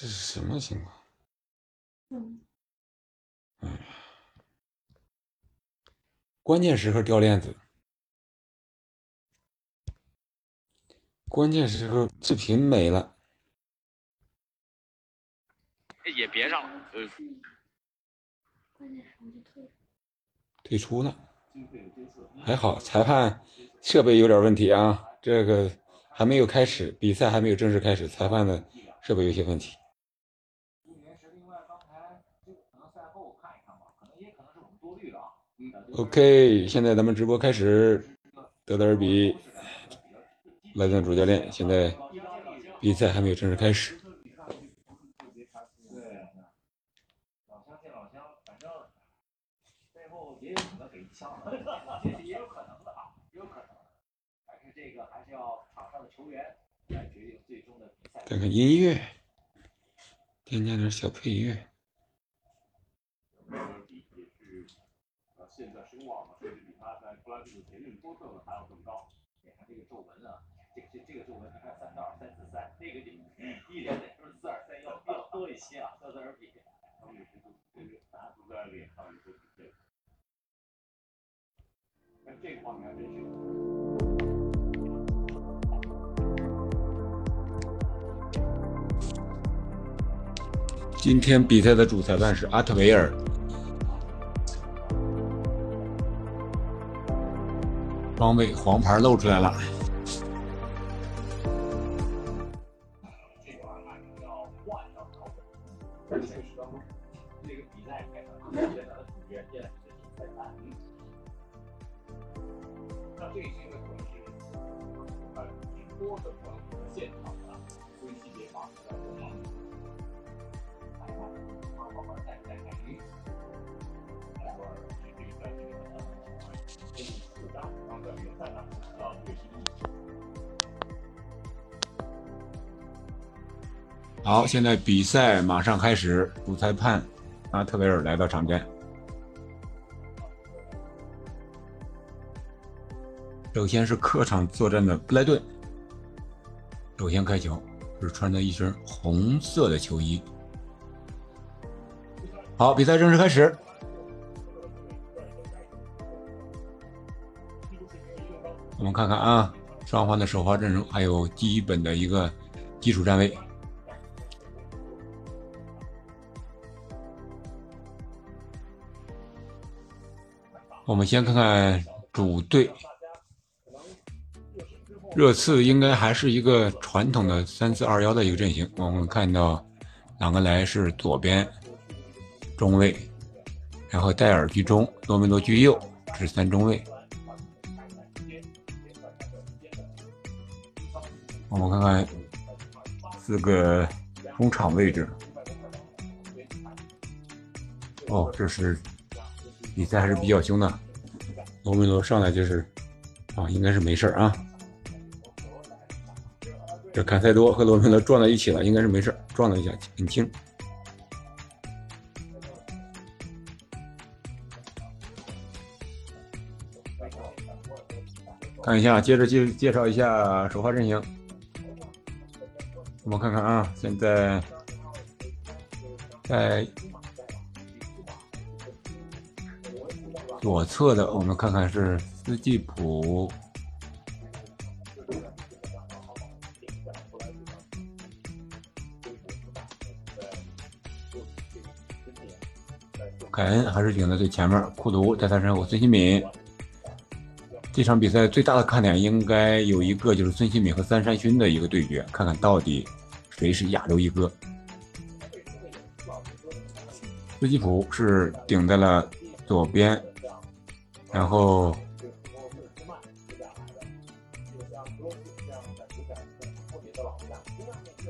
这是什么情况？嗯，哎呀，关键时刻掉链子，关键时候视频没了，也别上了，呃，关键时候就退了。退出了。还好裁判设备有点问题啊，这个还没有开始，比赛还没有正式开始，裁判的设备有些问题。OK，现在咱们直播开始，德德尔比，莱顿主教练，现在比赛还没有正式开始。老乡见老乡，反正背后也还要更高。你看这个皱纹啊，这这这个皱纹，你看三到二、三四三，那个一一脸得是四二三幺，要多一些啊，比。他们也是在脸上，是这个。但这个方面还真是。今天比赛的主裁判是阿特维尔，装备黄牌露出来了。好，现在比赛马上开始，主裁判阿特维尔来到场边。首先是客场作战的布莱顿，首先开球是穿着一身红色的球衣。好，比赛正式开始。我们看看啊，双方的首发阵容还有基本的一个基础站位。我们先看看主队，热刺应该还是一个传统的三四二幺的一个阵型。我们看到朗格莱是左边中卫，然后戴尔居中，多梅多居右，这是三中卫。我们看看四个中场位置。哦，这是比赛还是比较凶的。罗梅罗上来就是，啊，应该是没事儿啊。这坎塞多和罗梅罗撞在一起了，应该是没事儿，撞了一下，很轻。看一下，接着介介绍一下首发阵型。我们看看啊，现在在左侧的，我们看看是斯基普，凯恩还是顶在最前面，库图在他身后，孙兴敏。这场比赛最大的看点应该有一个，就是孙兴敏和三山勋的一个对决，看看到底谁是亚洲一哥。斯基普是顶在了左边，然后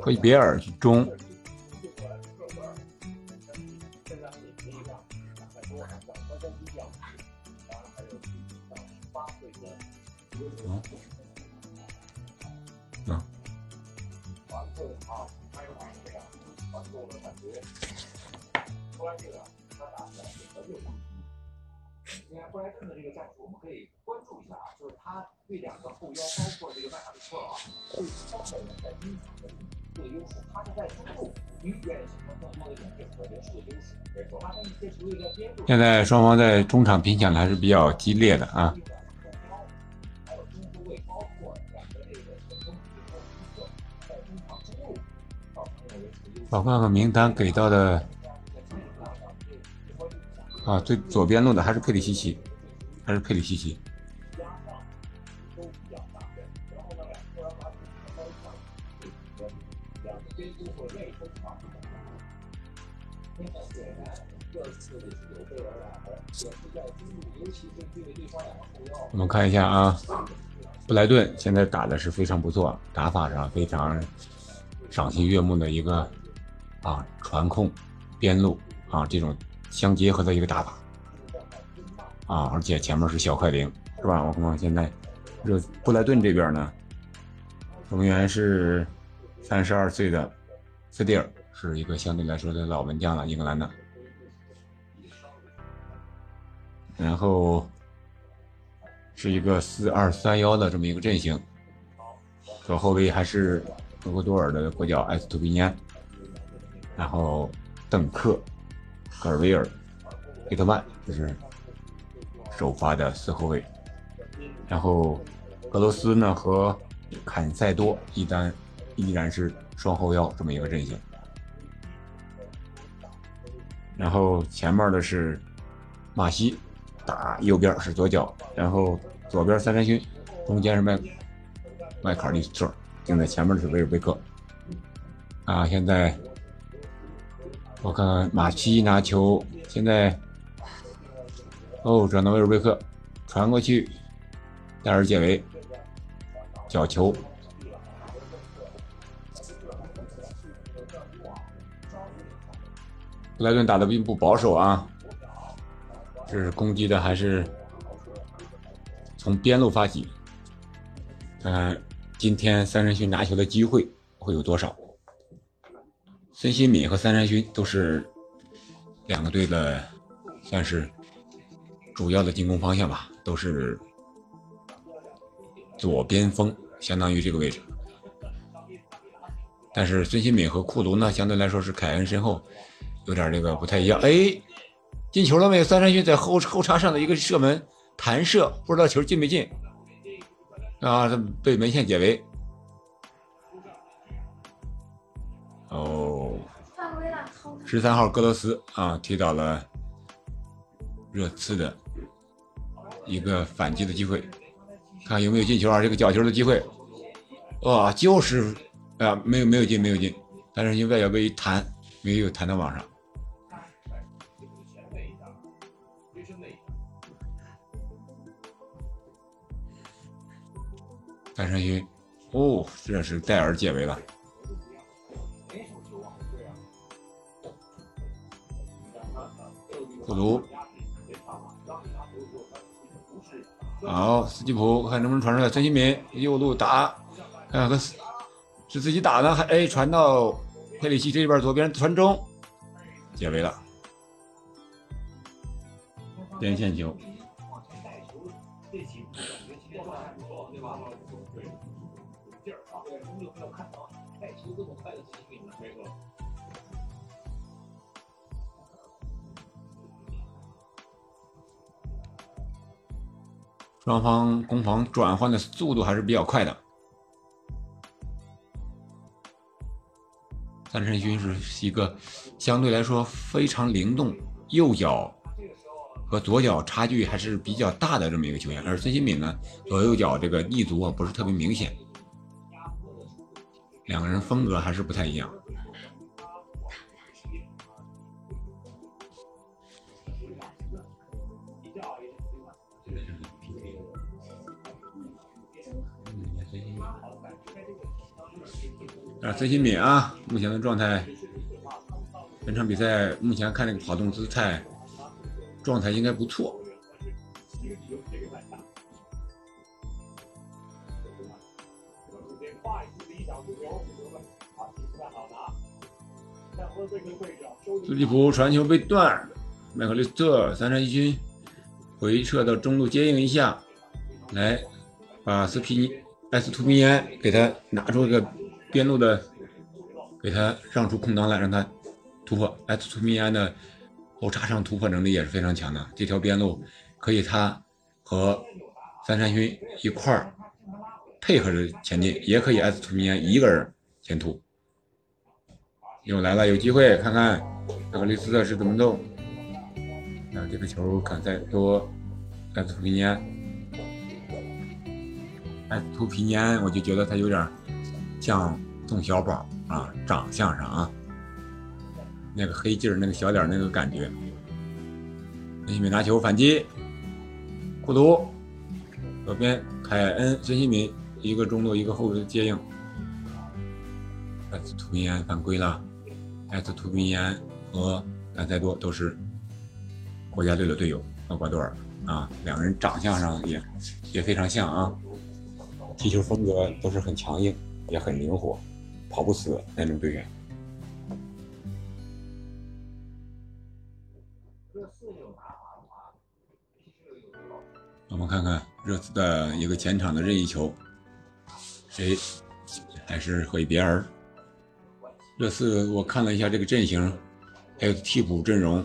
科伊别尔中，嗯，嗯，布莱顿的这个战术，我们可以关注一下啊，就是他对两个后腰，包括这个麦卡利特啊，会稍微的在第一场的这个优势。现在双方在中场拼抢的还是比较激烈的啊。我看看名单给到的啊，最左边路的还是佩里西奇，还是佩里西奇。我们看一下啊，布莱顿现在打的是非常不错，打法上非常赏心悦目的一个啊传控边路啊这种相结合的一个打法啊，而且前面是小快灵是吧？我看看现在这布莱顿这边呢，成员是三十二岁的斯蒂尔，是一个相对来说的老门将了，英格兰的。然后是一个四二三幺的这么一个阵型，左后卫还是厄瓜多尔的国脚埃斯图比尼安，然后邓克、格尔维尔、佩特曼这是首发的四后卫，然后俄罗斯呢和坎塞多一单依然是双后腰这么一个阵型，然后前面的是马西。打右边是左脚，然后左边三山勋，中间是麦麦卡利斯特，现在前面是维尔贝克。啊，现在我看看马西拿球，现在哦转到维尔贝克，传过去，戴尔解围，角球。布莱顿打的并不保守啊。这是攻击的，还是从边路发起？看看今天三人去拿球的机会会有多少？孙兴敏和三山勋都是两个队的，算是主要的进攻方向吧，都是左边锋，相当于这个位置。但是孙兴敏和库卢呢，相对来说是凯恩身后，有点这个不太一样。哎。进球了没有？三山勋在后后插上的一个射门弹射，不知道球进没进啊？被门线解围。十三号戈罗斯啊，踢倒了热刺的一个反击的机会，看有没有进球啊？这个角球的机会，哇，就是啊，没有没有进没有进，三山勋外脚背一弹，没有弹到网上。三山勋，哦，这是戴尔解围了。普图，好，斯基普，看能不能传出来。孙兴民右路打，看看是是自己打呢，还哎传到佩里西这边左边传中，解围了，边线球。双方攻防转换的速度还是比较快的。三山勋是一个相对来说非常灵动，右脚和左脚差距还是比较大的这么一个球员，而孙兴敏呢，左右脚这个立足啊不是特别明显，两个人风格还是不太一样。啊，孙兴敏啊，目前的状态，本场比赛目前看这个跑动姿态，状态应该不错。斯蒂普传球被断，麦克利斯特三山一军回撤到中路接应一下，来把斯皮尼埃斯图米安给他拿出个。边路的给他让出空档来，让他突破。埃斯图米安的后插上突破能力也是非常强的，这条边路可以他和三山勋一块儿配合着前进，也可以埃斯图米安一个人前突。又来了，有机会看看格里斯特是怎么弄。啊，这个球坎塞多，埃斯图皮尼安，埃斯图皮尼安，我就觉得他有点像宋小宝啊，长相上啊，那个黑劲儿，那个小脸那个感觉。孙兴敏拿球反击，库图，左边凯恩，孙兴敏一个中路一个后卫接应，埃斯图皮安犯规了。埃斯图皮安和兰塞多都是。国家队的队友厄瓜多尔啊，两个人长相上也也非常像啊，踢球风格都是很强硬，也很灵活，跑不死那种队员。我们看看热刺的一个前场的任意球，谁还是会别尔？热刺我看了一下这个阵型，还有替补阵容。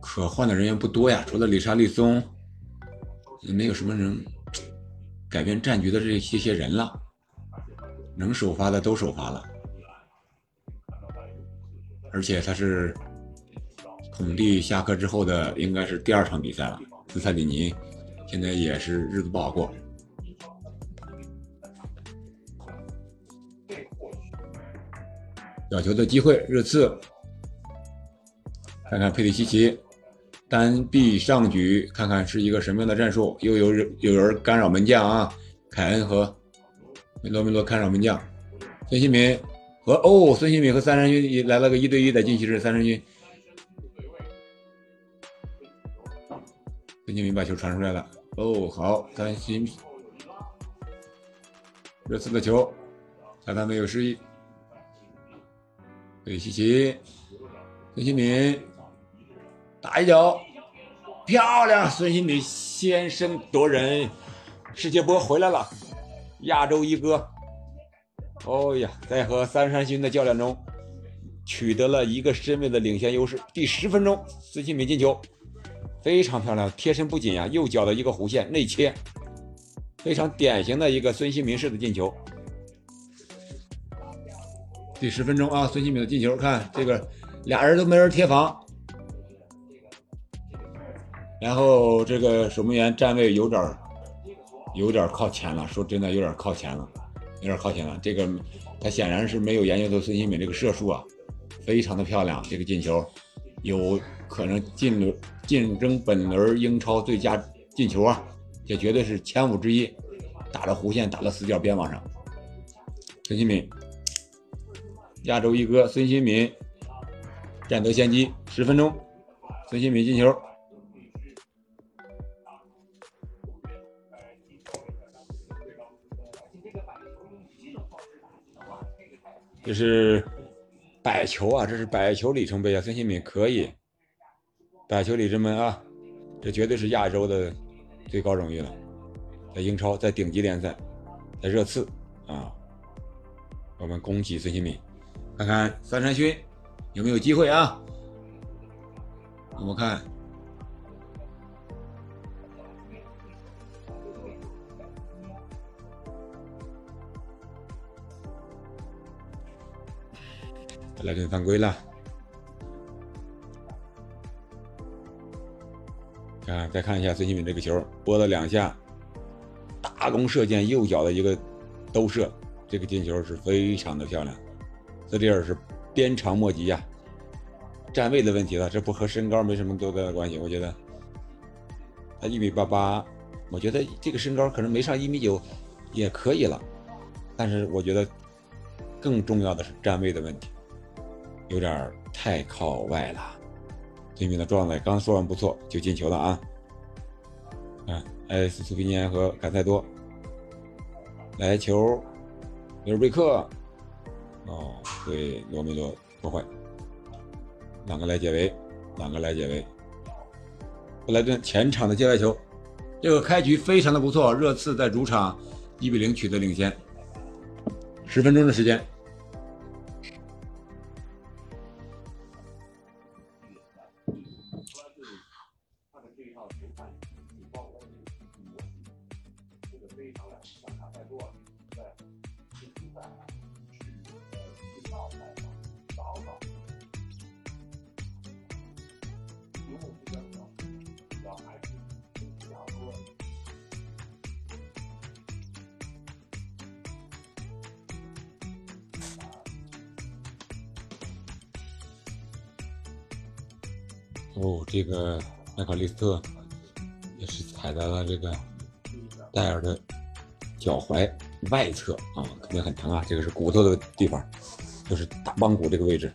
可换的人员不多呀，除了里沙利松，也没有什么人改变战局的这些些人了。能首发的都首发了，而且他是孔蒂下课之后的应该是第二场比赛了。斯塞里尼现在也是日子不好过。角球的机会，热刺，看看佩里西奇。单臂上举，看看是一个什么样的战术？又有人有人干扰门将啊！凯恩和罗梅罗干扰门将，孙兴民和哦，孙兴民和三人军来了个一对一的禁区是三人军，孙兴民把球传出来了。哦，好，三星热刺的球，裁判没有示意。对，西奇，孙兴民。打一脚，漂亮！孙兴慜先声夺人，世界波回来了，亚洲一哥。哦呀，在和三山勋的较量中，取得了一个身位的领先优势。第十分钟，孙兴慜进球，非常漂亮，贴身不紧呀，右脚的一个弧线内切，非常典型的一个孙兴民式的进球。第十分钟啊，孙兴慜的进球，看这个俩人都没人贴防。然后这个守门员站位有点有点靠前了，说真的有点靠前了，有点靠前了。这个他显然是没有研究到孙兴慜这个射术啊，非常的漂亮。这个进球有可能进轮竞争本轮英超最佳进球啊，这绝对是前五之一。打了弧线，打了死角边网上。孙兴慜，亚洲一哥孙兴慜占得先机，十分钟，孙兴慜进球。这是百球啊！这是百球里程碑啊！孙兴敏可以百球里程碑啊！这绝对是亚洲的最高荣誉了，在英超，在顶级联赛，在热刺啊！我们恭喜孙兴敏，看看三山勋有没有机会啊？我们看。莱顿犯规了，看，再看一下孙兴敏这个球，拨了两下，大弓射箭，右脚的一个兜射，这个进球是非常的漂亮。斯蒂尔是鞭长莫及呀，站位的问题了，这不和身高没什么多大的关系。我觉得他一米八八，我觉得这个身高可能没上一米九也可以了，但是我觉得更重要的是站位的问题。有点太靠外了，对面的状态刚说完不错就进球了啊！看埃斯图皮尼安和坎塞多。来球，米尔贝克。哦，对罗梅罗破坏，两个来解围，两个来解围。布莱顿前场的界外球，这个开局非常的不错，热刺在主场一比零取得领先，十分钟的时间，这个麦克利斯特也是踩在了这个戴尔的脚踝外侧啊，肯定很疼啊。这个是骨头的地方，就是大棒骨这个位置，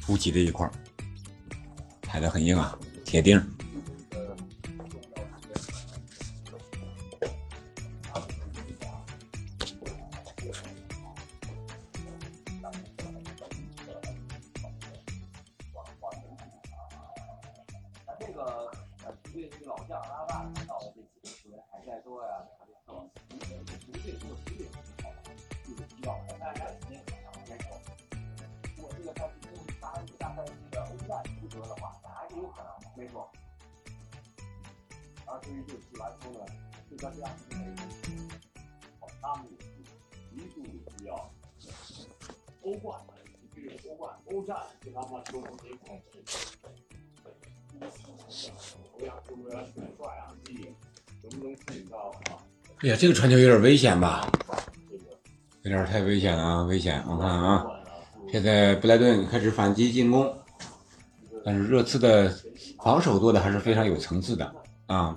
凸起的一块，踩得很硬啊，铁钉。就，有点危险吧？有点太危险了啊！危险！我看啊，现在布莱顿开始反击进攻，但是热刺的防守做的还是非常有层次的啊，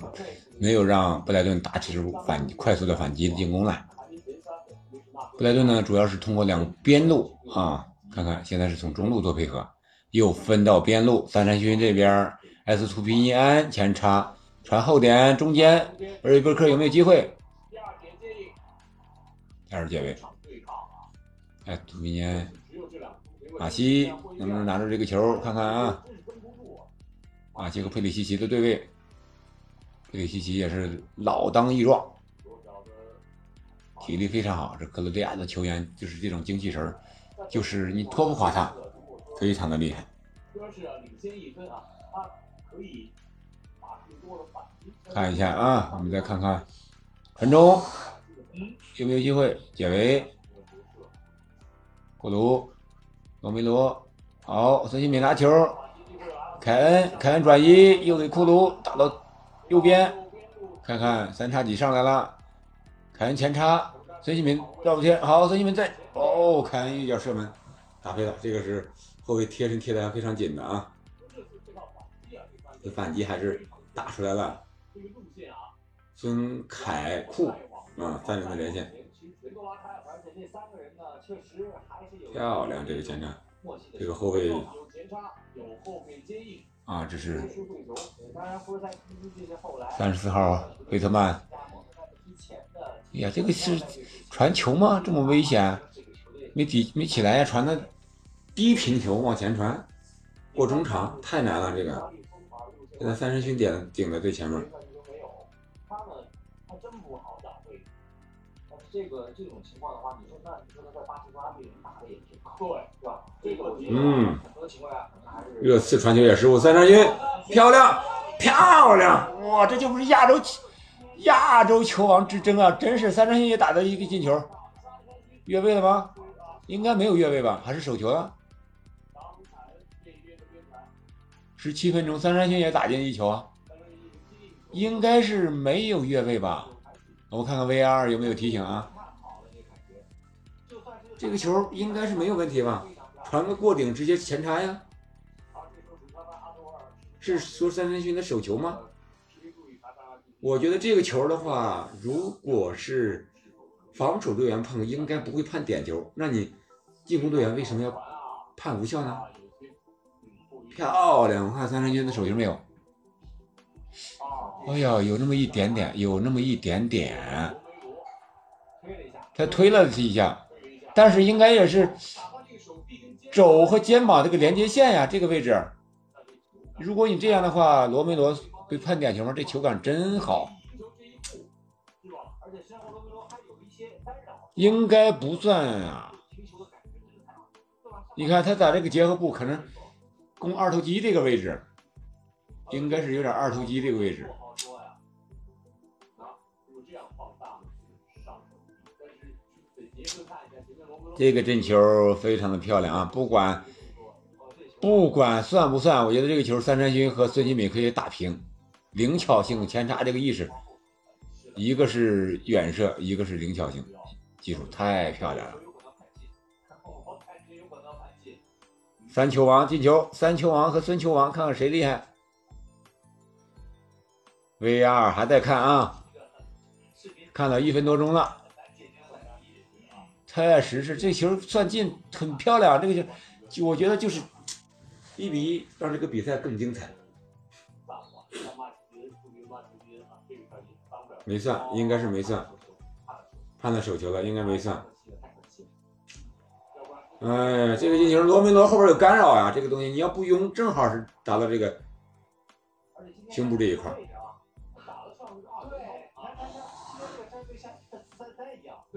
没有让布莱顿打起反快速的反击进攻来。布莱顿呢，主要是通过两边路啊，看看现在是从中路做配合，又分到边路，三山勋这边，S 图皮尼安前插传后点中间，而瑞贝克有没有机会？第二点接应，第二解围，场对抗啊，哎，图皮尼安。只有这两个马西能不能拿住这个球？看看啊。马西和佩里西奇的对位，佩里西奇也是老当益壮，体力非常好。这克罗地亚的球员就是这种精气神儿，就是你拖不垮他，非常的厉害。看一下啊，我们再看看传中有没有机会？解围？库卢、罗梅罗，好，孙兴敏拿球，凯恩，凯恩转移，又给库卢打到右边，看看三叉戟上来了，凯恩前插，孙兴敏绕不贴，好，孙兴敏在，哦，凯恩一脚射门，打飞了，这个是后卫贴身贴的非常紧的啊，这反击还是打出来了，孙凯库啊，三人的连线，漂亮，这个前插默契的这个后卫啊，这是三十四号贝特曼，哎呀，这个是传球吗？这么危险，没底没起来呀，传的低平球往前传，过中场太难了，这个现在三神勋点顶在最前面，这个这种情况的话，你说那你说他在巴西国家队打的也是对，是吧？这个我觉得嗯很多情况下可能还是热刺传球也失误，三神勋漂亮漂亮，哇，这就不是亚洲亚洲球王之争啊，真是三神勋也打的一个进球，越位了吗？应该没有越位吧？还是手球啊？十七分钟，三山勋也打进一球啊，应该是没有越位吧？我看看 VR 有没有提醒啊？这个球应该是没有问题吧？传个过顶直接前插呀？是说三山勋的手球吗？我觉得这个球的话，如果是防守队员碰，应该不会判点球。那你进攻队员为什么要判无效呢？漂亮！我看三山军的手球没有？哎呀，有那么一点点，有那么一点点，他推了一下，但是应该也是肘和肩膀这个连接线呀，这个位置。如果你这样的话，罗梅罗被判点球吗？这球感真好，应该不算啊。你看他打这个结合部，可能攻二头肌这个位置，应该是有点二头肌这个位置。这个进球非常的漂亮啊！不管不管算不算，我觉得这个球三山勋和孙兴敏可以打平，灵巧性、前插这个意识，一个是远射，一个是灵巧性，技术太漂亮了。三球王进球，三球王和孙球王，看看谁厉害。VR 还在看啊，看了一分多钟了。确实是这球算进，很漂亮。这个球，就我觉得就是一比一，让这个比赛更精彩。没算，应该是没算，判了手球了，应该没算。哎，这个进球，罗梅罗后边有干扰呀，这个东西你要不用，正好是打到这个胸部这一块。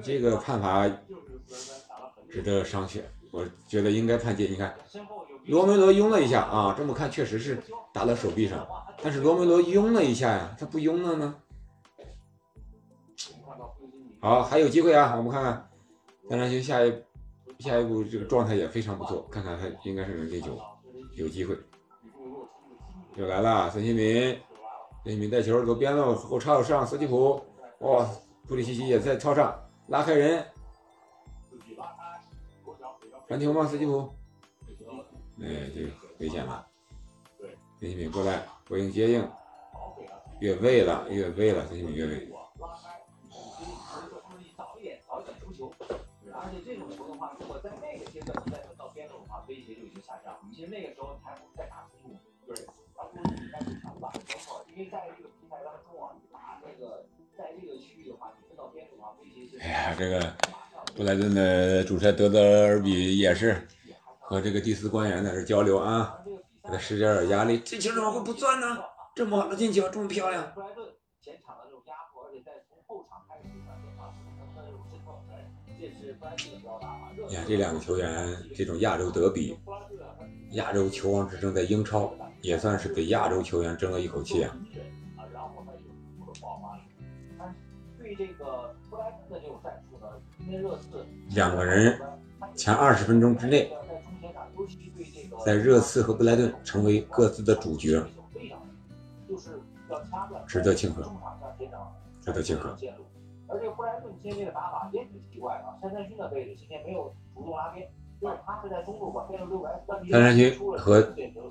这个判罚值得商榷，我觉得应该判进。你看，罗梅罗拥了一下啊，这么看确实是打到手臂上，但是罗梅罗拥了一下呀，他不拥了呢。好，还有机会啊，我们看看三山勋下一下一步这个状态也非常不错，看看他应该是能进球，有机会。又来了，孙兴民，孙兴民带球走边路后插上斯基普，哇，布里西奇也在超上。拉开人，传球吗？斯基普，哎，这个危险了。孙兴敏过来回应接应，越位了，越位了，孙兴敏越位。而且这种球的话，如果在那个阶段你再分到边路的话，威胁就已经下降了。其实那个时候你还不如再打中路，对，而不是你再去抢吧。没错，因为在这个比赛当中啊，打那个在这个区域的话，你分到边路的话，威胁是。哎呀，这个布莱顿的主帅德德尔比也是和这个第四官员在这交流啊，给他施加点压力。这球怎么会不钻呢？这么好的进球，这么漂亮。布莱顿前场的这种压迫，而且在从后场开始传的话，能不能有渗透？这是布莱顿的标打。你看这两个球员，这种亚洲德比，亚洲球王之争在英超也算是给亚洲球员争了一口气啊。两个人前二十分钟之内，在热刺和布莱顿成为各自的主角，值得庆贺，值得庆贺。而这个布莱顿今天这个打法也挺奇怪的，山山勋的位置今天没有主动拉边，就是他是在中路把。三山勋和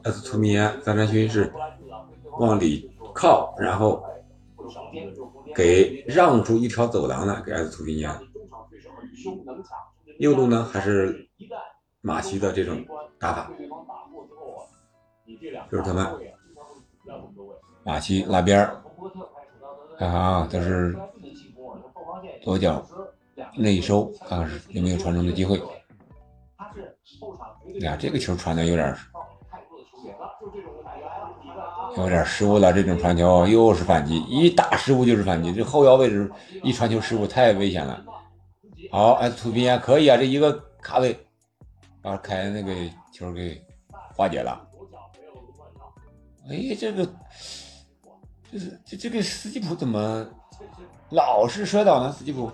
埃斯图米安，三山勋是往里靠，然后给让出一条走廊来给埃斯图米安。右路呢还是马奇的这种打法，就是他们马奇拉边儿，看看啊，这是左脚内收，看看是有没有传中的机会。呀，这个球传的有点有点失误了，这种传球又是反击，一打失误就是反击，这后腰位置一传球失误太危险了。好，哎，图宾啊，可以啊，这一个卡位，把凯恩那个球给化解了。哎，这个，这是这这个斯基普怎么老是摔倒呢？斯基普。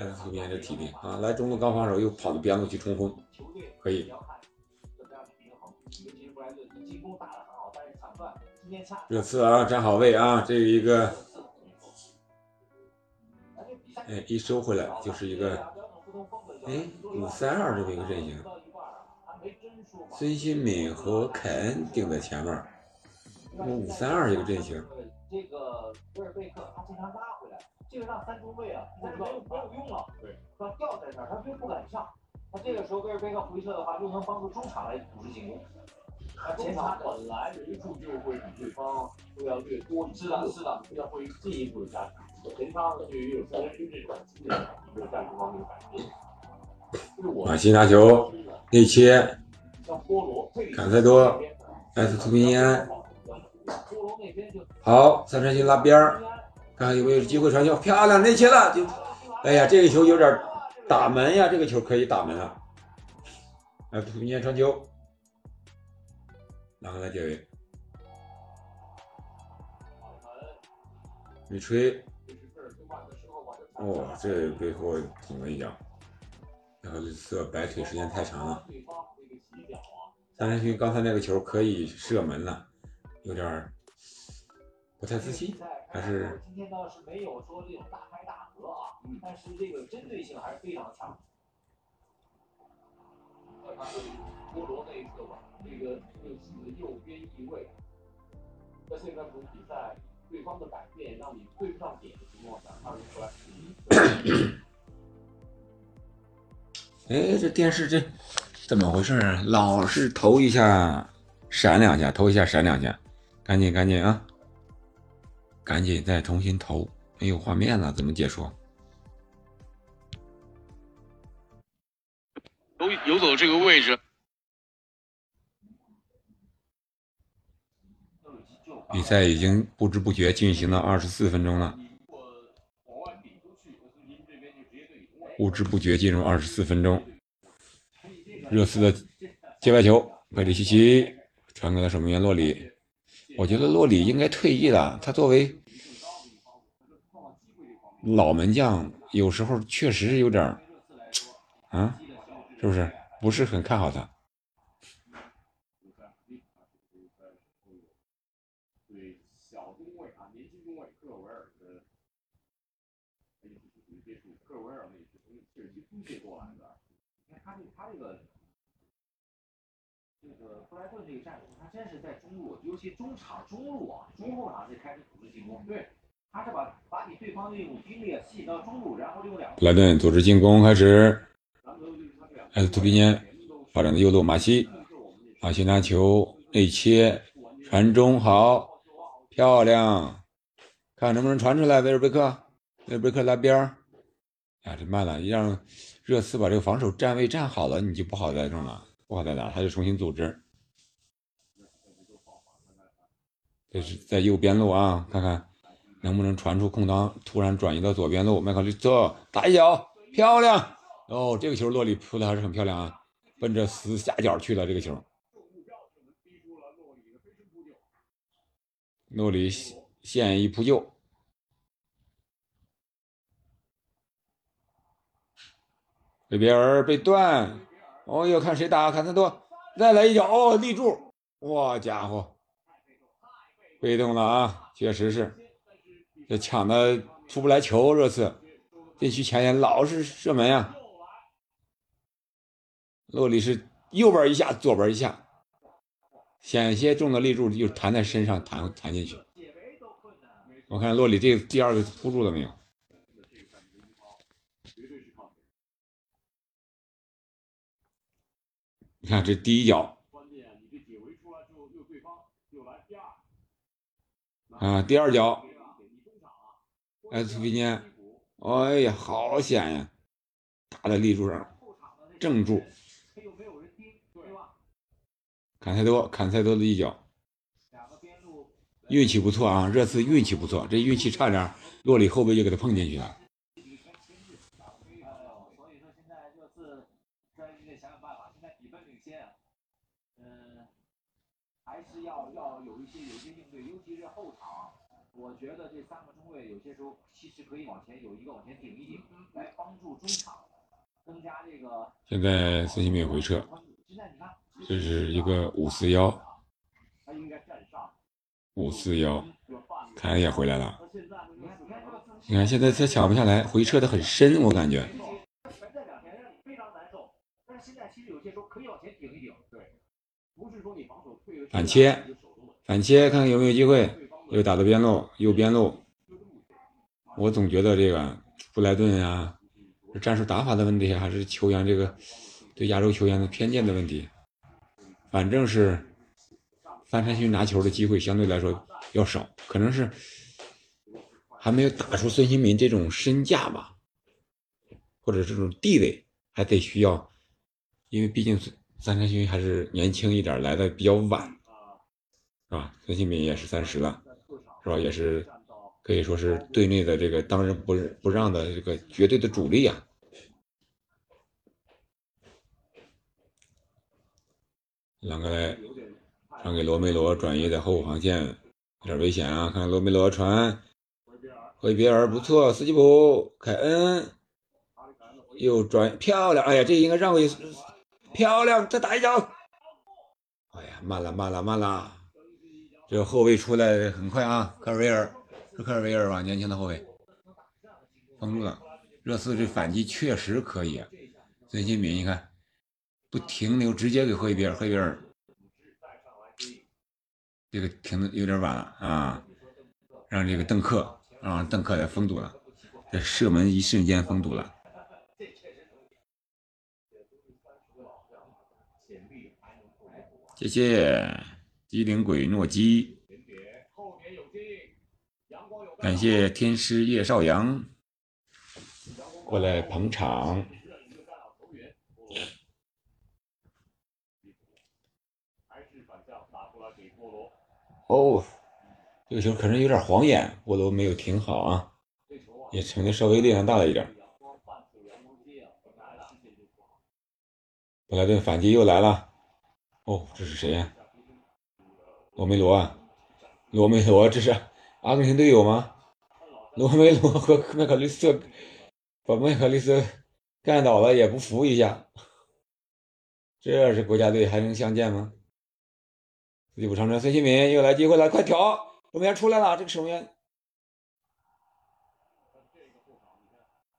埃斯图皮安这体力啊，来中路刚防守，又跑到边路去冲锋，可以。热刺啊，站好位啊，这一个，哎，一收回来就是一个，哎，五三二这么一个阵型，孙兴敏和凯恩顶在前面，五三二一个阵型。这个威尔贝克他经常拉回来。这个让三中卫啊，他没有没有用了，对，他吊在那儿，他就不敢上。他这个时候威尔贝克回撤的话，又能帮助中场来组织进攻。他前场本来人数就会比对方都要略多，是的，是的，要会进一步的加强。前场对于有三军这种一个战术方面的改变。马西拿球内切，坎塞多，埃斯图皮安，好，三山星拉边儿。看看有没有机会传球，漂亮内切了，就，哎呀，这个球有点打门呀，这个球可以打门啊！来，突念传球，哪个来解围？没吹。哦，这背后捅了一脚，然后这摆腿时间太长了。三山勋刚才那个球可以射门了，有点不太自信，还是今天倒是没有说这种大开大合啊，但是这个针对性还是非常强。波罗那一侧吧，这个右侧的右边翼位，在现在这种比赛，对方的改变让你对不上点的情况下，他如何来？哎，这电视这怎么回事啊？老是投一下闪两下，投一下闪两下，赶紧赶紧啊！赶紧再重新投，没有画面了，怎么解说？游游走这个位置，比赛已经不知不觉进行了二十四分钟了，不知不觉进入二十四分钟。热刺的界外球，佩里西奇传给了守门员洛里。我觉得洛里应该退役了，他作为老门将，有时候确实是有点儿啊，是不是？不是很看好他。这个他这个这个布莱顿这个战术，真是在中路，尤其中场中路啊，中后场这开始组织进攻。对，他是把把你对方的这种兵力啊吸引到中路，然后利用两个。布莱顿组织进攻开始，埃斯图皮涅发展的右路马西，马西拿球内切传中好，漂亮，看能不能传出来。维尔贝克，维尔贝克拉边儿，啊，这慢了，一让热刺把这个防守站位站好了，你就不好再弄了，不好再打，他就重新组织。这是在右边路啊，看看能不能传出空当，突然转移到左边路。麦克利特打一脚，漂亮！哦，这个球洛里扑的还是很漂亮啊，奔着死下角去了。这个球，洛里现一扑救，贝别尔被断。哦哟，看谁打？坎塞多再来一脚，哦，立柱！哇家伙，被动了啊，确实是。这抢的出不来球，这次禁区前沿老是射门呀。洛里是右边一下，左边一下，险些中的立柱就弹在身上，弹弹进去。我看洛里这第二个扑住了没有？你看这第一脚，啊，第二脚，埃斯图皮涅，哎呀，好险呀，打在立柱上，正柱。砍太多，砍太多的一脚，运气不错啊！热刺运气不错，这运气差点，洛里后背就给他碰进去了。所以说现在热刺专业得想想办法，现在比分领先，嗯，还是要要有一些有一些应对，尤其是后场，我觉得这三个中卫有些时候其实可以往前有一个往前顶一顶，来帮助中场增加这个。现在孙兴慜回撤。这是一个五四幺，五四幺，凯也回来了。你看现在他抢不下来，回撤的很深，我感觉。反切，反切，看看有没有机会，又打到边路，右边路。我总觉得这个布莱顿啊，战术打法的问题，还是球员这个对亚洲球员的偏见的问题？反正是范山勋拿球的机会相对来说要少，可能是还没有打出孙兴民这种身价吧，或者这种地位还得需要，因为毕竟范山勋还是年轻一点，来的比较晚，是吧？孙兴民也是三十了，是吧，也是，可以说是队内的这个当仁不不让的这个绝对的主力啊。朗格莱传给罗梅罗，转移在后防线，有点危险啊，看罗梅罗传，威比尔不错，斯基普，凯恩。又转，漂亮，哎呀，这应该让位，漂亮，再打一脚。哎呀，慢了慢了慢了。这个后卫出来很快啊，科尔维尔是科尔维尔吧？年轻的后卫，封住了。热刺这反击确实可以，孙兴敏，你看。不停留，直接给霍伊比尔，霍伊比尔，这个停的有点晚了啊！让这个邓克，让邓克来封堵了，这射门一瞬间封堵了。谢谢机灵鬼诺基，感谢天师叶少阳过来捧场。哦，这个球可能有点晃眼，我都没有停好啊，也可能稍微力量大了一点。布莱顿反击又来了，哦，这是谁呀？罗梅罗啊，罗梅罗，这是阿根廷队友吗？罗梅罗 和麦克利斯把麦克利斯干倒了，也不服一下，这是国家队还能相见吗？替补长传，孙兴民又来机会了，快挑！守门员出来了，这个守门员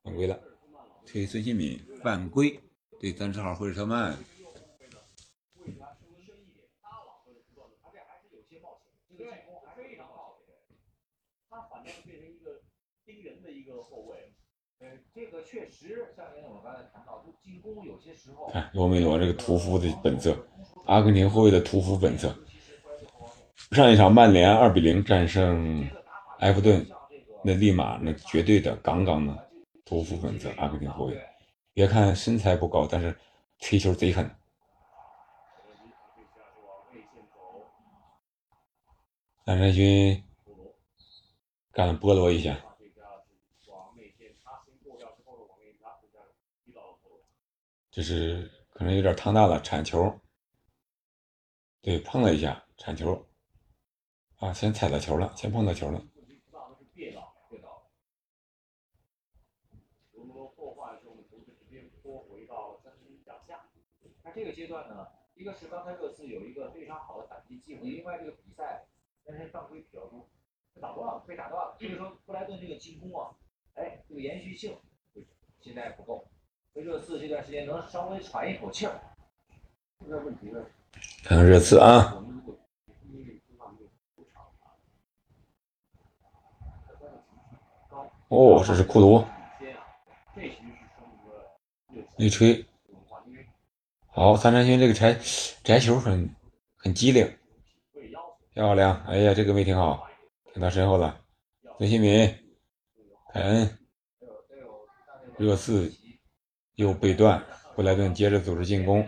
犯规了，推孙兴民犯规，对三十号惠特曼。这个确实，像我刚才谈到，就进攻有些时候。看罗梅罗这个屠夫的本色，阿根廷后卫的屠夫本色。上一场曼联二比零战胜埃弗顿，那立马那绝对的杠杠的屠夫本色，阿根廷后卫。别看身材不高，但是踢球贼狠。三山军干了波罗一下，这是可能有点趟大了，铲球。对，碰了一下，铲球。啊，先踩到球了，先碰到球了。那这个阶段呢，一个是刚才热刺有一个非常好的反击机会，另外这个比赛但是犯规比较多，被打断了，被打断了。所以说布莱顿这个进攻啊，哎，这个延续性现在不够，所以热刺这段时间能稍微喘一口气儿。这个问题呢？看看热刺啊。哦，这是库卢，一吹，好，三山勋这个摘摘球很很机灵，漂亮，哎呀，这个没挺好，挺到身后了，孙兴民，凯恩，热刺又被断，布莱顿接着组织进攻，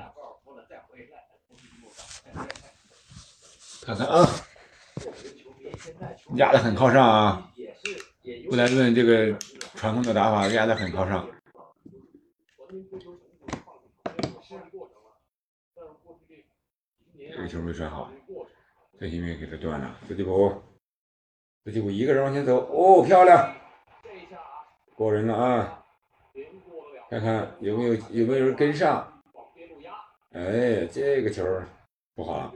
看看啊，压的很靠上啊。布莱顿这个传统的打法压得很靠上，这个球没传好，孙兴民给他断了，斯蒂普，斯蒂普一个人往前走，哦，漂亮，过人了啊！看看有没有有没有人跟上？哎，这个球不好，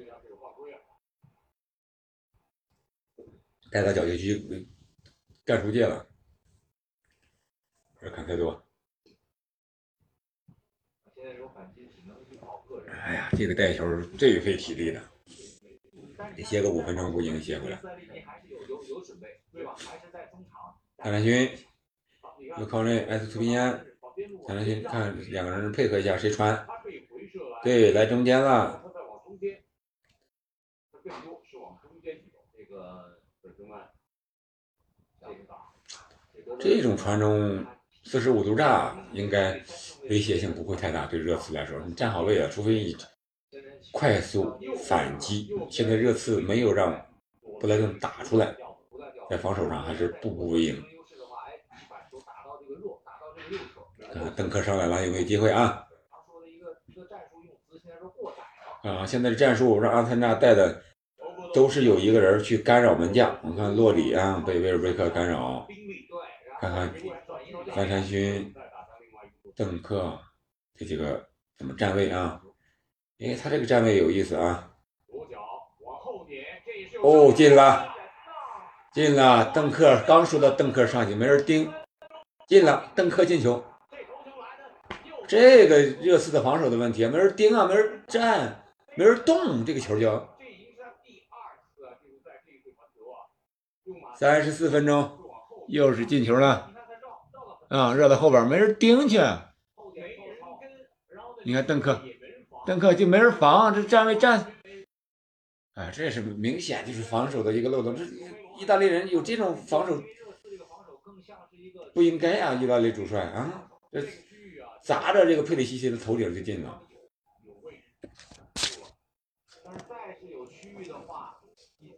带到角球区。干出界了，这看太多。哎呀，这个带球最费体力的，得歇个五分钟，估计能歇回来。蔡澜勋又靠内，S 图平安。蔡澜勋看两个人配合一下，谁传？对，来中间了。这种传中四十五度炸，应该威胁性不会太大。对热刺来说，你站好位了，除非你快速反击。现在热刺没有让布莱顿打出来，在防守上还是步步为营。看看邓克上来了，有没有机会啊？啊，现在的战术让阿森纳带的都是有一个人去干扰门将。我看洛里啊被威尔贝克干扰，看看范山勋、邓克这几个怎么站位啊？哎，他这个站位有意思啊！哦，进了，进了！邓克刚说到邓克上去，没人盯，进了，邓克进球。这个热刺的防守的问题，没人盯啊，没人站，没人动，这个球就。三十四分钟，又是进球了，啊，热到后边，没人盯去。你看邓克，邓克就没人防，这站位站，哎，这是明显就是防守的一个漏洞。这意大利人有这种防守，不应该啊，意大利主帅啊，这。砸着这个佩里西奇的头顶就进了。但是再是有区域的话，你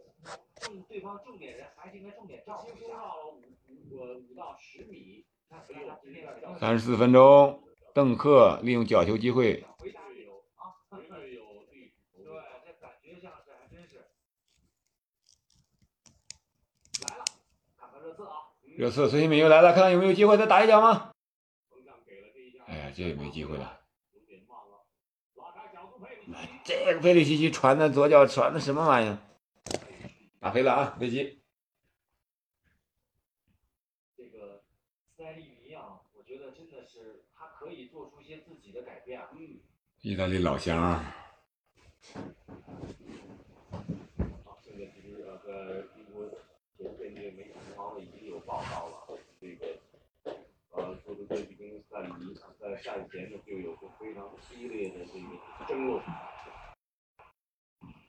重对方重点人还是应该重点照顾一下。到了五五五到十米，三十四分钟，邓克利用角球机会。回答有啊，有对，这感觉像是还真是。来了，看看热刺啊。热刺孙兴敏又来了，看看有没有机会再打一脚吗？哎，这也没机会了。这个佩里西奇传的左脚传的什么玩意儿？打飞了啊，别急。这个斯泰利尼啊，我觉得真的是他可以做出一些自己的改变。嗯。意大利老乡。啊，现在其实呃，英国前线这个媒体方已经有报道了，这个呃，说的这几跟斯泰利尼。在赛前呢，就有过非常激烈的这个争论，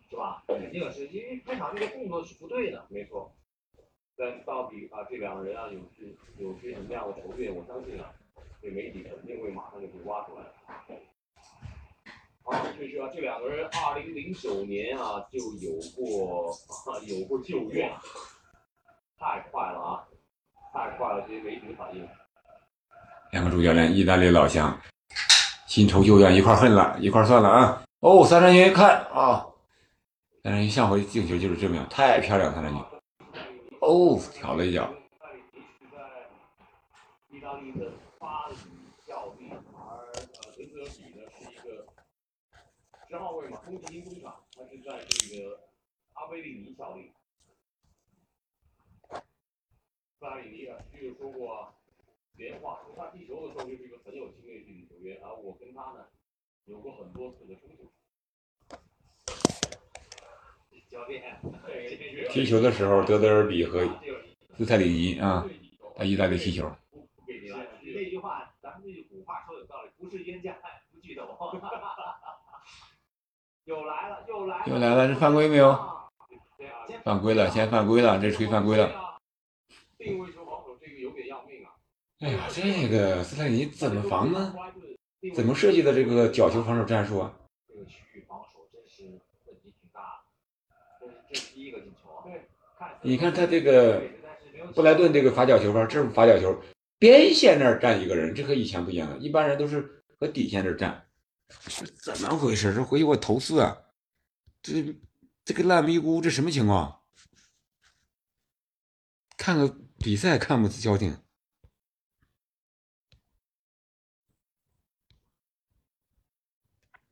是吧？肯定是因为开场这个动作是不对的。没错，但到底啊，这两个人啊，有是有些什么样的仇怨？我相信啊，这媒体肯定会马上就会挖出来。啊，确实啊，这两个人二零零九年啊就有过有过旧怨，太快了啊，太快了，这些媒体的反应。两个主教练，意大利老乡，新仇旧怨一块恨了，一块算了啊！哦，三山云看啊，三山云上回进球就是这么样，太漂亮，三山云。哦，挑了一脚。意大利的巴黎效力，而呃，伦德比呢是一个十号位嘛，宫崎英工厂，他是在这个阿维利尼效力。巴里尼啊，只有说过。连话，他踢球的时候就是一个很有侵略性的球员，而我跟他呢有过很多次的冲突。教练，踢球的时候，德德尔比和斯泰里尼啊，在意大利踢球。那句话，咱们那句古话说有道理，不是冤家不聚头。又来了，又来了，又来了，这犯规没有？犯规了，先犯规了，这吹犯规了。定位球。哎呀，这个斯泰尼怎么防呢？怎么设计的这个角球防守战术啊？这个区域防守真是问题挺大。这是第一个进球啊！你看他这个布莱顿这个罚角球吧，这是罚角球，边线那儿站一个人，这和以前不一样了。一般人都是和底线这儿站，怎么回事？这回去我投诉啊！这这个烂逼姑，这什么情况？看个比赛看不消停。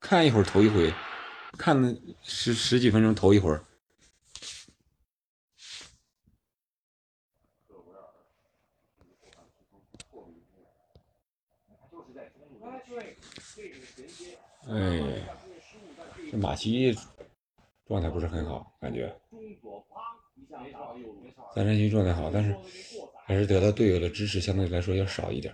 看一会儿头一回，看十十几分钟头一会儿。哎，这马奇状态不是很好，感觉。三山军状态好，但是还是得到队友的支持，相对来说要少一点。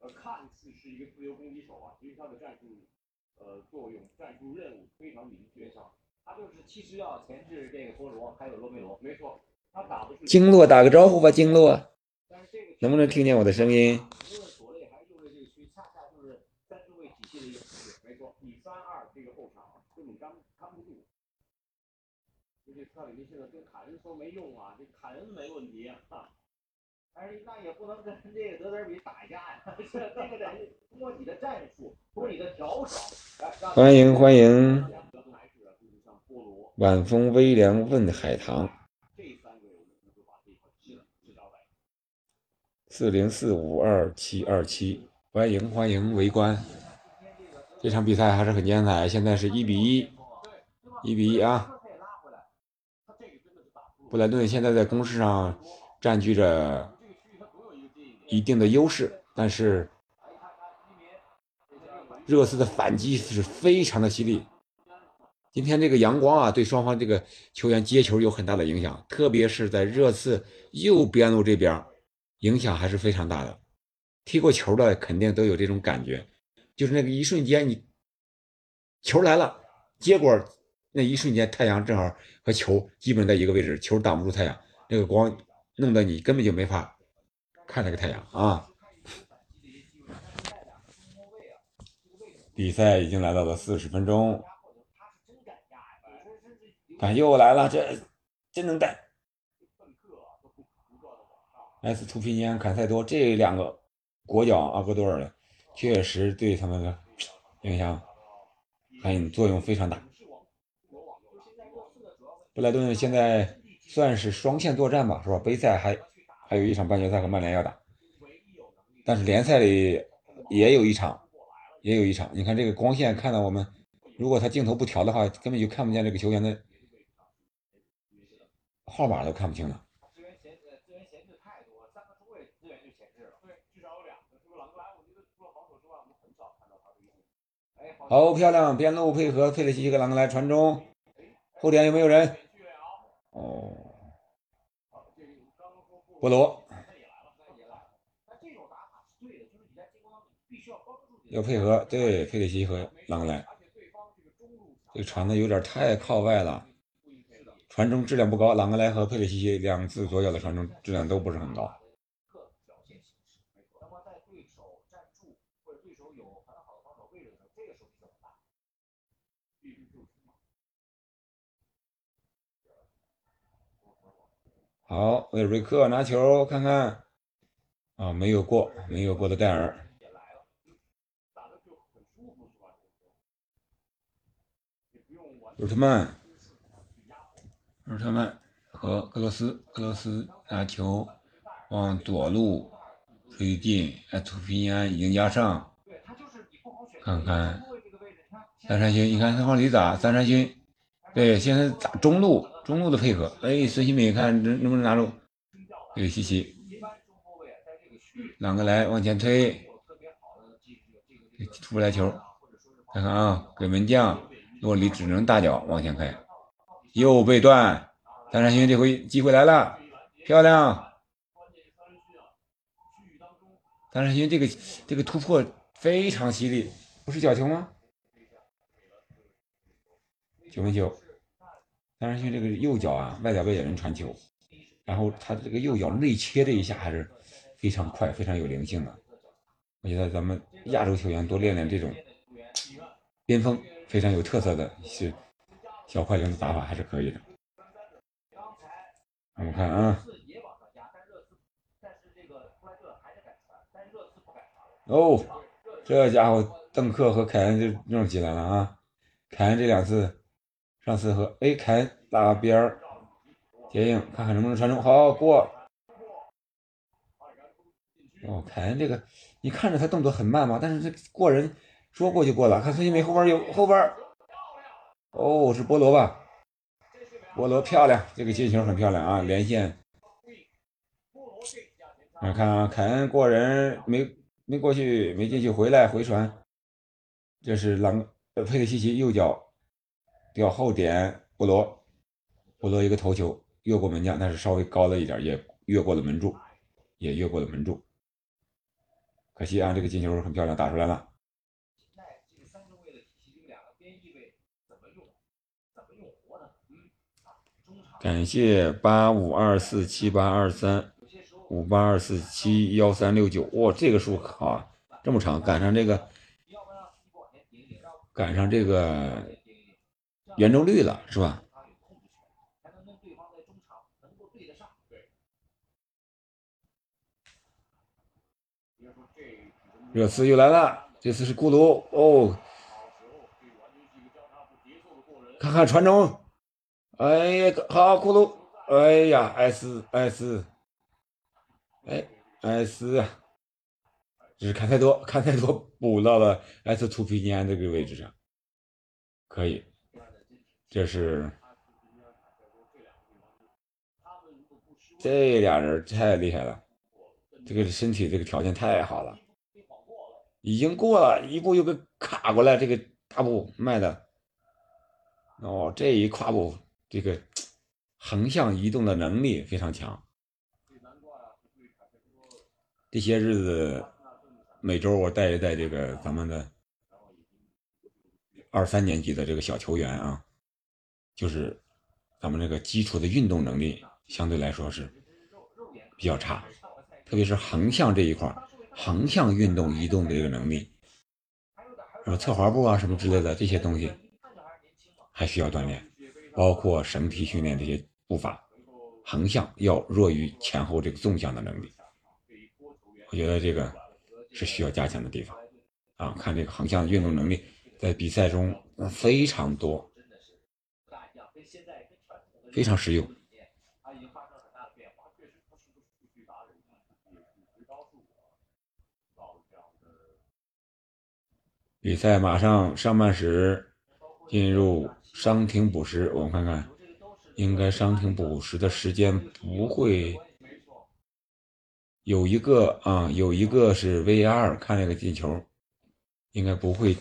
呃，看似是一个自由攻击手啊，其实他的战术呃作用、战术任务非常明确。他就是其实要前置这个波罗，还有罗梅罗。没错，他打的是经络打个招呼吧，经络，能不能听见我的声音？现在跟凯恩说没用啊，这凯恩没问题啊，但是那也不能跟这个德德尔比打架呀，这个得通过你的战术，通过你的调整，欢迎欢迎，晚风微凉问海棠。四零四五二七二七，欢迎欢迎围观。这场比赛还是很精彩，现在是一比一，一比一啊！布莱顿现在在攻势上占据着一定的优势，但是热刺的反击是非常的犀利。今天这个阳光啊，对双方这个球员接球有很大的影响，特别是在热刺右边路这边，影响还是非常大的。踢过球的肯定都有这种感觉，就是那个一瞬间你球来了，结果那一瞬间太阳正好和球基本在一个位置，球挡不住太阳，那个光弄得你根本就没法看那个太阳啊。比赛已经来到了四十分钟，看又来了，这真能带。S 图皮尼安、坎塞多这两个国脚阿戈多尔的，确实对他们的影响很作用非常大。布莱顿现在算是双线作战吧，是吧？杯赛还还有一场半决赛和曼联要打，但是联赛里也有一场，也有一场。你看这个光线，看到我们，如果他镜头不调的话，根本就看不见这个球员的号码，都看不清了。好漂亮，边路配合佩雷西和朗格莱传中，后点有没有人？哦，波罗，要配合，对佩里西和朗格莱，这个传的有点太靠外了，传中质量不高。朗格莱和佩里西两次左脚的传中质量都不是很高。个表现形式。那么在对手站住或者对手有很好的防守位置的时候，这个时候你怎么办？必须救出嘛。好，威尔瑞克拿球看看，啊，没有过，没有过的戴尔。奥特曼，奥特曼和俄罗斯，俄罗斯拿球往左路推进，哎，图皮安已经压上，看看，三山勋，你看他往里打，三山勋，对，现在打中路，中路的配合，哎，孙兴敏看能能不能拿住，对，西西，一般中后卫啊，在这个区域朗格莱往前推，出不来球，看看啊，给门将洛里只能大脚往前开，又被断，三山勋这回机会来了，漂亮。三山勋这个这个突破非常犀利，不是角球吗？九分球，但是像这个右脚啊，外脚背也能传球，然后他这个右脚内切这一下还是非常快、非常有灵性的。我觉得咱们亚洲球员多练练这种边锋非常有特色的是小快灵的打法还是可以的。我们看啊，哦，这家伙邓克和凯恩就弄起来了啊！凯恩这两次，上次和哎凯恩拉边儿接应，看看能不能传中，好过。哦，凯恩这个你看着他动作很慢嘛，但是这过人说过就过了。看孙兴慜后边有后边儿，哦，是波罗吧？波罗漂亮，这个接球很漂亮啊，连线。来看啊，凯恩过人没没过去，没进去，回来回传。这是朗呃佩里西奇右脚掉后点，布罗布罗一个头球越过门将，但是稍微高了一点，也越过了门柱，也越过了门柱。可惜啊，这个进球很漂亮，打出来了。感谢八五二四七八二三五八二四七幺三六九，哇，这个数好啊，这么长，赶上这个赶上这个圆周率了，是吧？热刺又来了，这次是咕噜哦，看看传中，哎呀，好咕噜，哎呀，S S，哎 S 啊，这是看太多，看太多补到了 S 图皮尼安这个位置上，可以，这是这俩人太厉害了，这个身体这个条件太好了。已经过了一步又给卡过来，这个大步迈的，哦，这一跨步，这个横向移动的能力非常强。这些日子，每周我带一带这个咱们的二三年级的这个小球员啊，就是咱们这个基础的运动能力相对来说是比较差，特别是横向这一块。横向运动移动的这个能力，然后侧滑步啊什么之类的这些东西，还需要锻炼，包括绳梯训练这些步伐，横向要弱于前后这个纵向的能力。我觉得这个是需要加强的地方啊！看这个横向运动能力在比赛中非常多，非常实用。比赛马上上半时进入伤停补时，我们看看，应该伤停补时的时间不会有一个啊，有一个是 VR 看这个进球，应该不会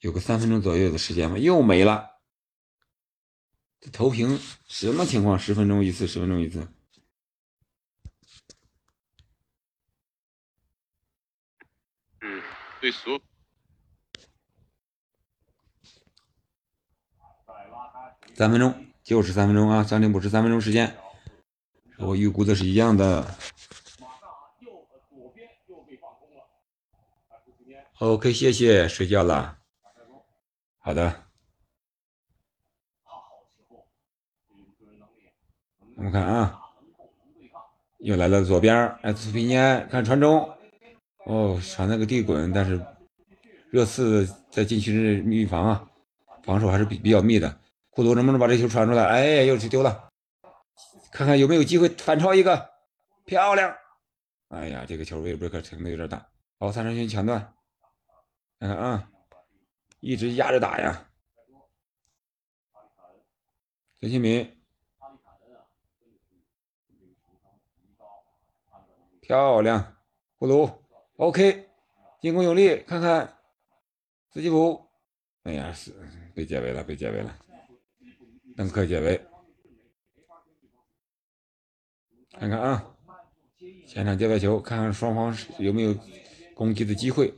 有个三分钟左右的时间吧？又没了，这投屏什么情况？十分钟一次，十分钟一次。嗯，对所有三分钟就是三分钟啊，伤停补时三分钟时间，我预估的是一样的。OK，谢谢，睡觉了。好的。我们看啊，又来了左边，S 皮尼看传中，哦，传那个地滚，但是热刺在禁区内密防啊，防守还是比比较密的。库图能不能把这球传出来？哎，又去丢了，看看有没有机会反超一个，漂亮！哎呀，这个球威尔贝克停的有点大，好，三山勋抢断，看看啊，一直压着打呀。陈新民，漂亮，布鲁，OK，进攻有力，看看斯基普，哎呀，是被解围了，被解围了。邓克解围，看看啊，前场接到球，看看双方有没有攻击的机会。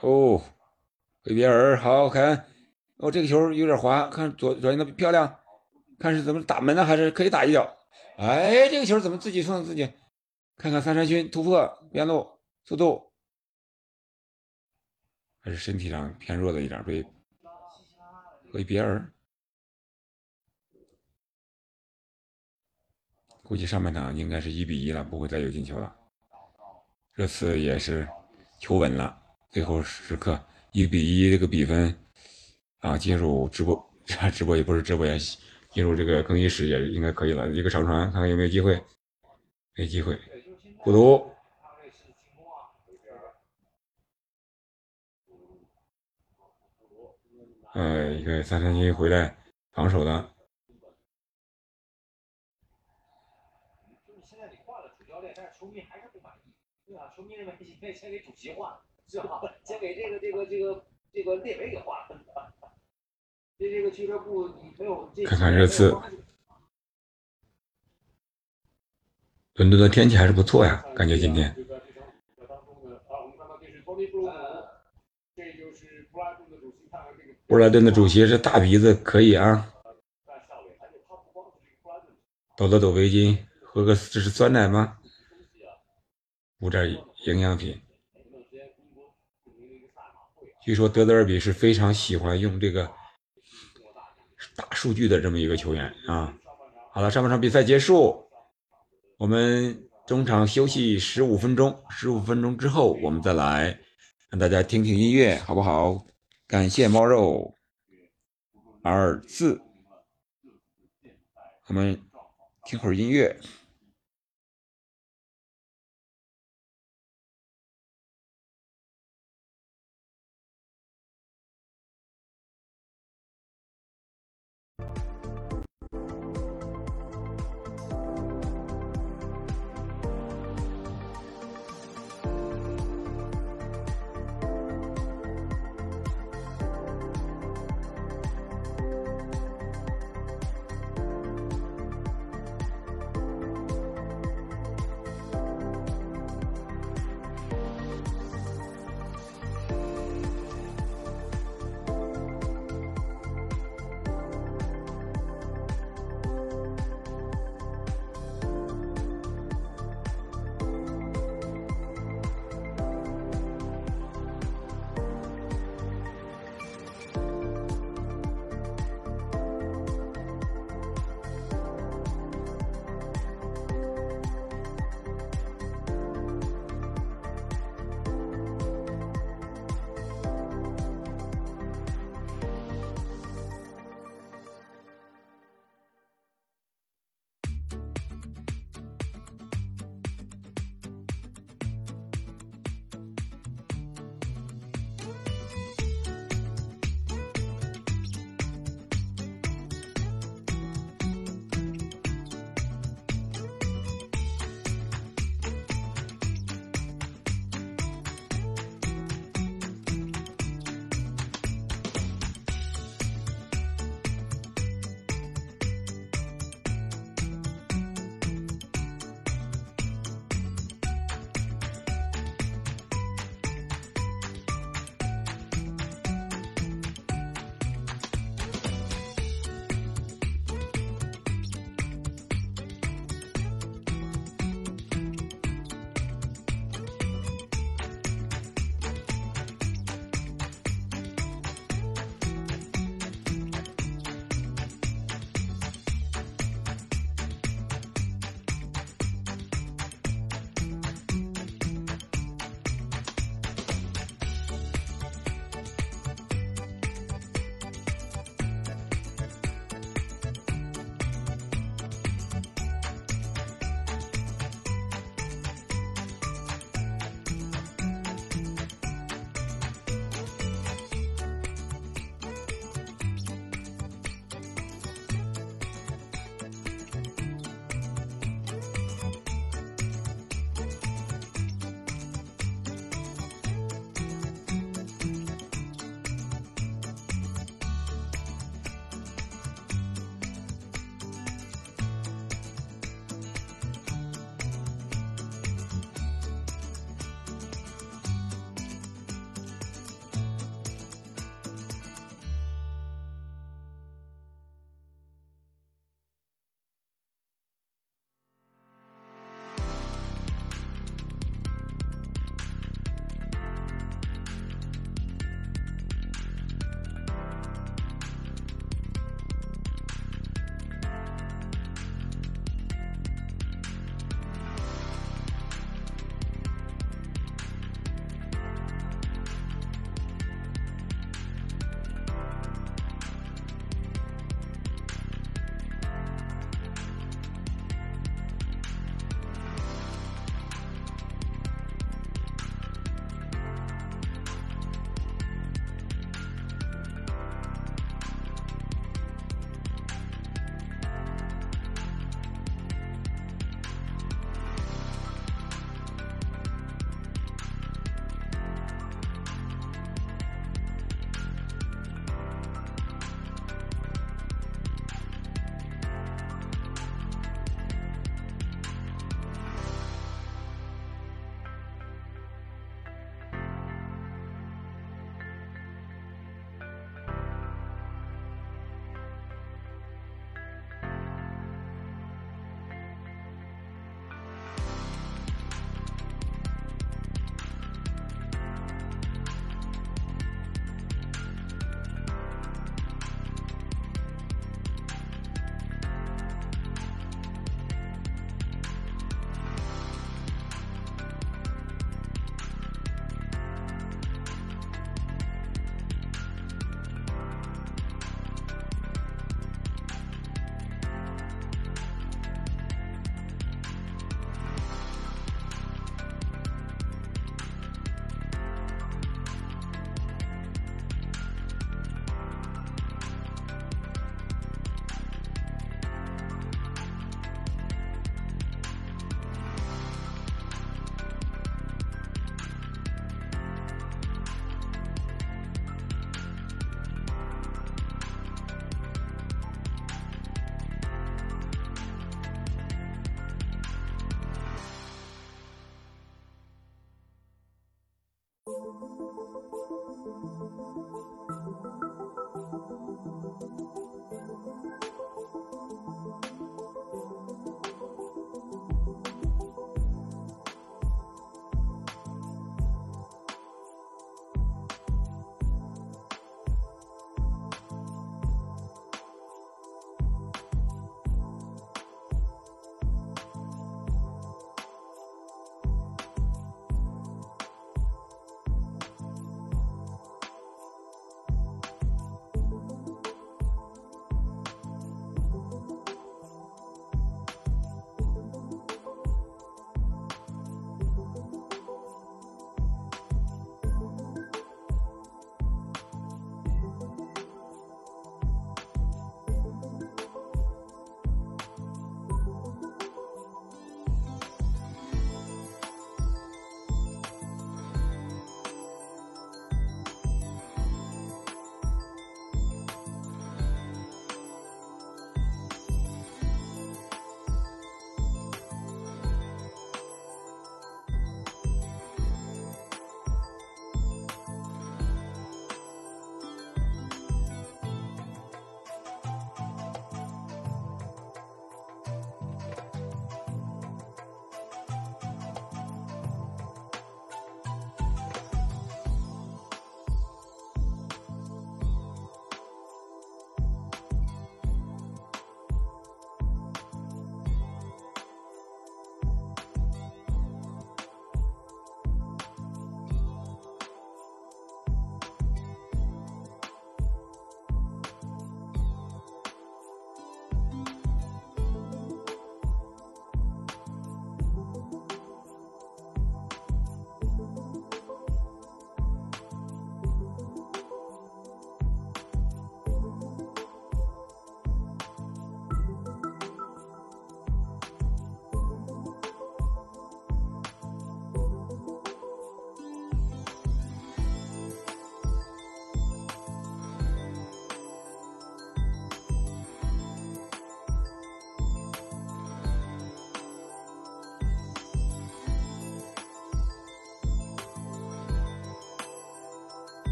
哦。贝比尔好看，哦，这个球有点滑，看左左的漂亮，看是怎么打门呢，还是可以打一脚？哎，这个球怎么自己撞自己？看看三山勋突破边路速度，还是身体上偏弱了一点，被贝比尔。估计上半场应该是一比一了，不会再有进球了。这次也是求稳了，最后时刻。一比一这个比分啊，进入直播，直播也不是直播也，进入这个更衣室也应该可以了。一个长传，看看有没有机会，没机会。孤独，呃，一个三三七回来防守的，练，但是球迷还是不满意，对吧？球迷认为应该先给主席换，是吧？先给这个这个这个这个列维给换了。这这个俱乐部你没有这看看热刺伦敦的天气还是不错呀，感觉今天。布莱顿的主席是大鼻子，可以啊，抖了抖围巾，喝个这是酸奶吗？五点营养品。据说德德尔比是非常喜欢用这个大数据的这么一个球员啊。好了，上半场比赛结束，我们中场休息十五分钟，十五分钟之后我们再来让大家听听音乐，好不好？感谢猫肉二四，我们听会儿音乐。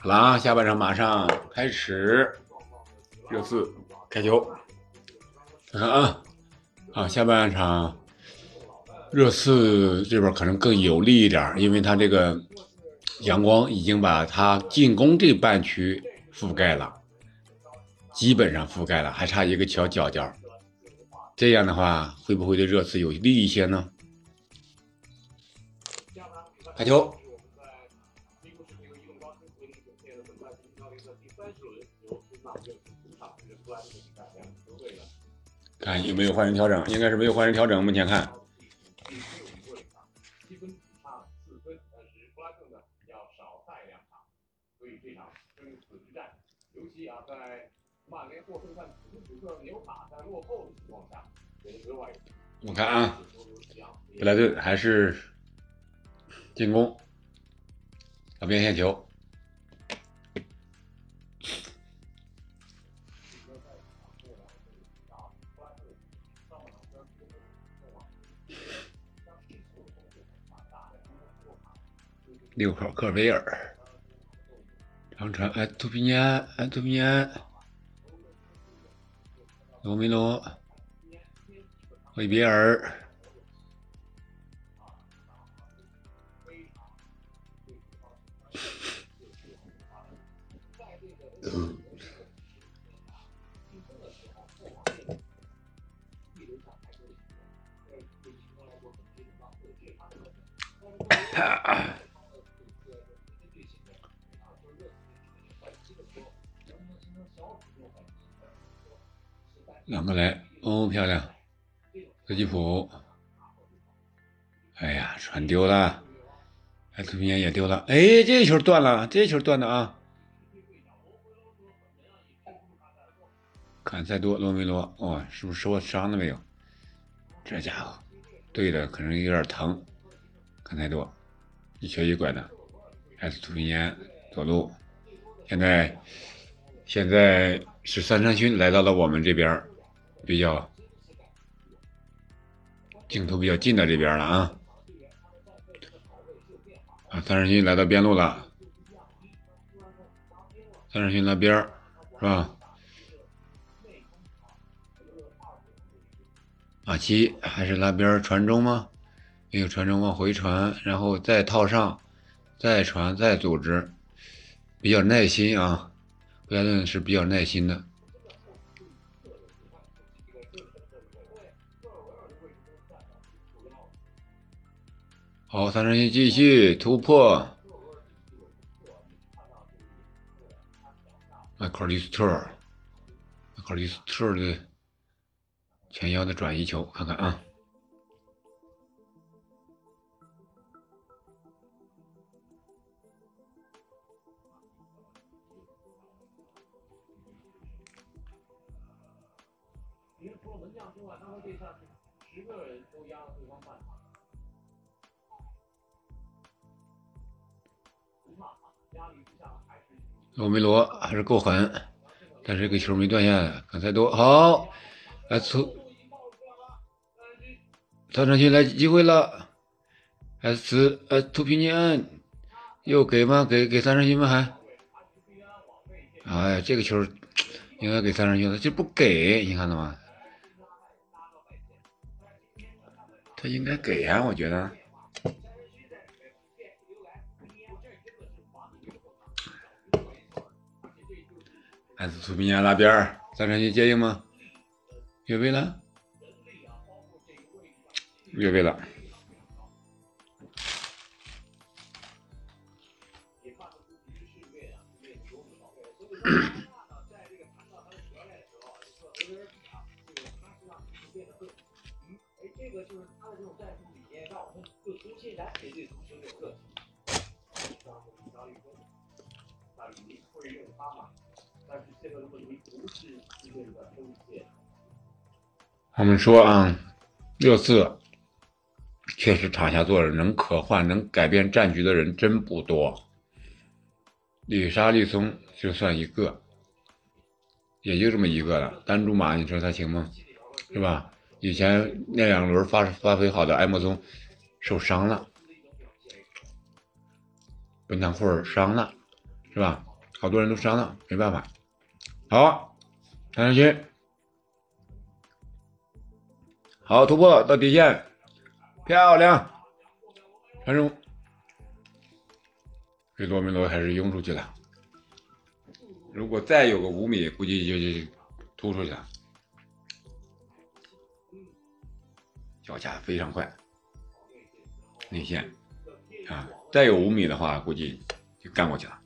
好了啊，下半场马上开始，热刺开球，看看啊，啊，下半场热刺这边可能更有利一点，因为他这个阳光已经把他进攻这半区覆盖了，基本上覆盖了，还差一个小角角。这样的话，会不会对热刺有利一些呢？开球。看有没有换人调整，应该是没有换人调整，目前看。我看啊，布莱顿还是进攻。两边线球。六号科维尔，长城，哎，杜宾安，哎，杜宾安，罗梅罗，韦比尔，两个来，哦，漂亮，格吉普，哎呀，传丢了，哎，图皮安也丢了，哎，这球断了，这球断的啊！坎塞多，罗梅罗，哦，是不是受伤了没有？这家伙，对的，可能有点疼。坎塞多，一瘸一拐的，还是图皮安左路，现在，现在是三山勋来到了我们这边。比较镜头比较近的这边了啊，啊，三十勋来到边路了，三十勋那边是吧？马奇还是那边传中吗？没有传中，往回传，然后再套上，再传，再组织，比较耐心啊，布莱顿是比较耐心的。好，三人行继续突破。麦克利斯特，麦克利斯特的前腰的转移球，看看啊。罗梅罗还是够狠，但是这个球没断下，来，刚才多好，来出，张成勋来机会了，S 呃图平尼安又给吗？给给三成勋吗？还，哎，这个球应该给三成勋的，就不给，你看到吗？他应该给呀，我觉得。还是图皮安那边儿，三成勋接应吗？越位了，越位了。我们说啊，热刺确实场下坐着能可换、能改变战局的人真不多。里沙利松就算一个，也就这么一个了。丹朱马，你说他行吗？是吧？以前那两轮发发挥好的埃莫松受伤了，本坦库尔伤了，是吧？好多人都伤了，没办法。好，张山勋，好突破到底线，漂亮，传中。这罗梅罗还是拥出去了。如果再有个五米，估计就就突出去了。脚下非常快，内线啊，再有五米的话，估计就干过去了。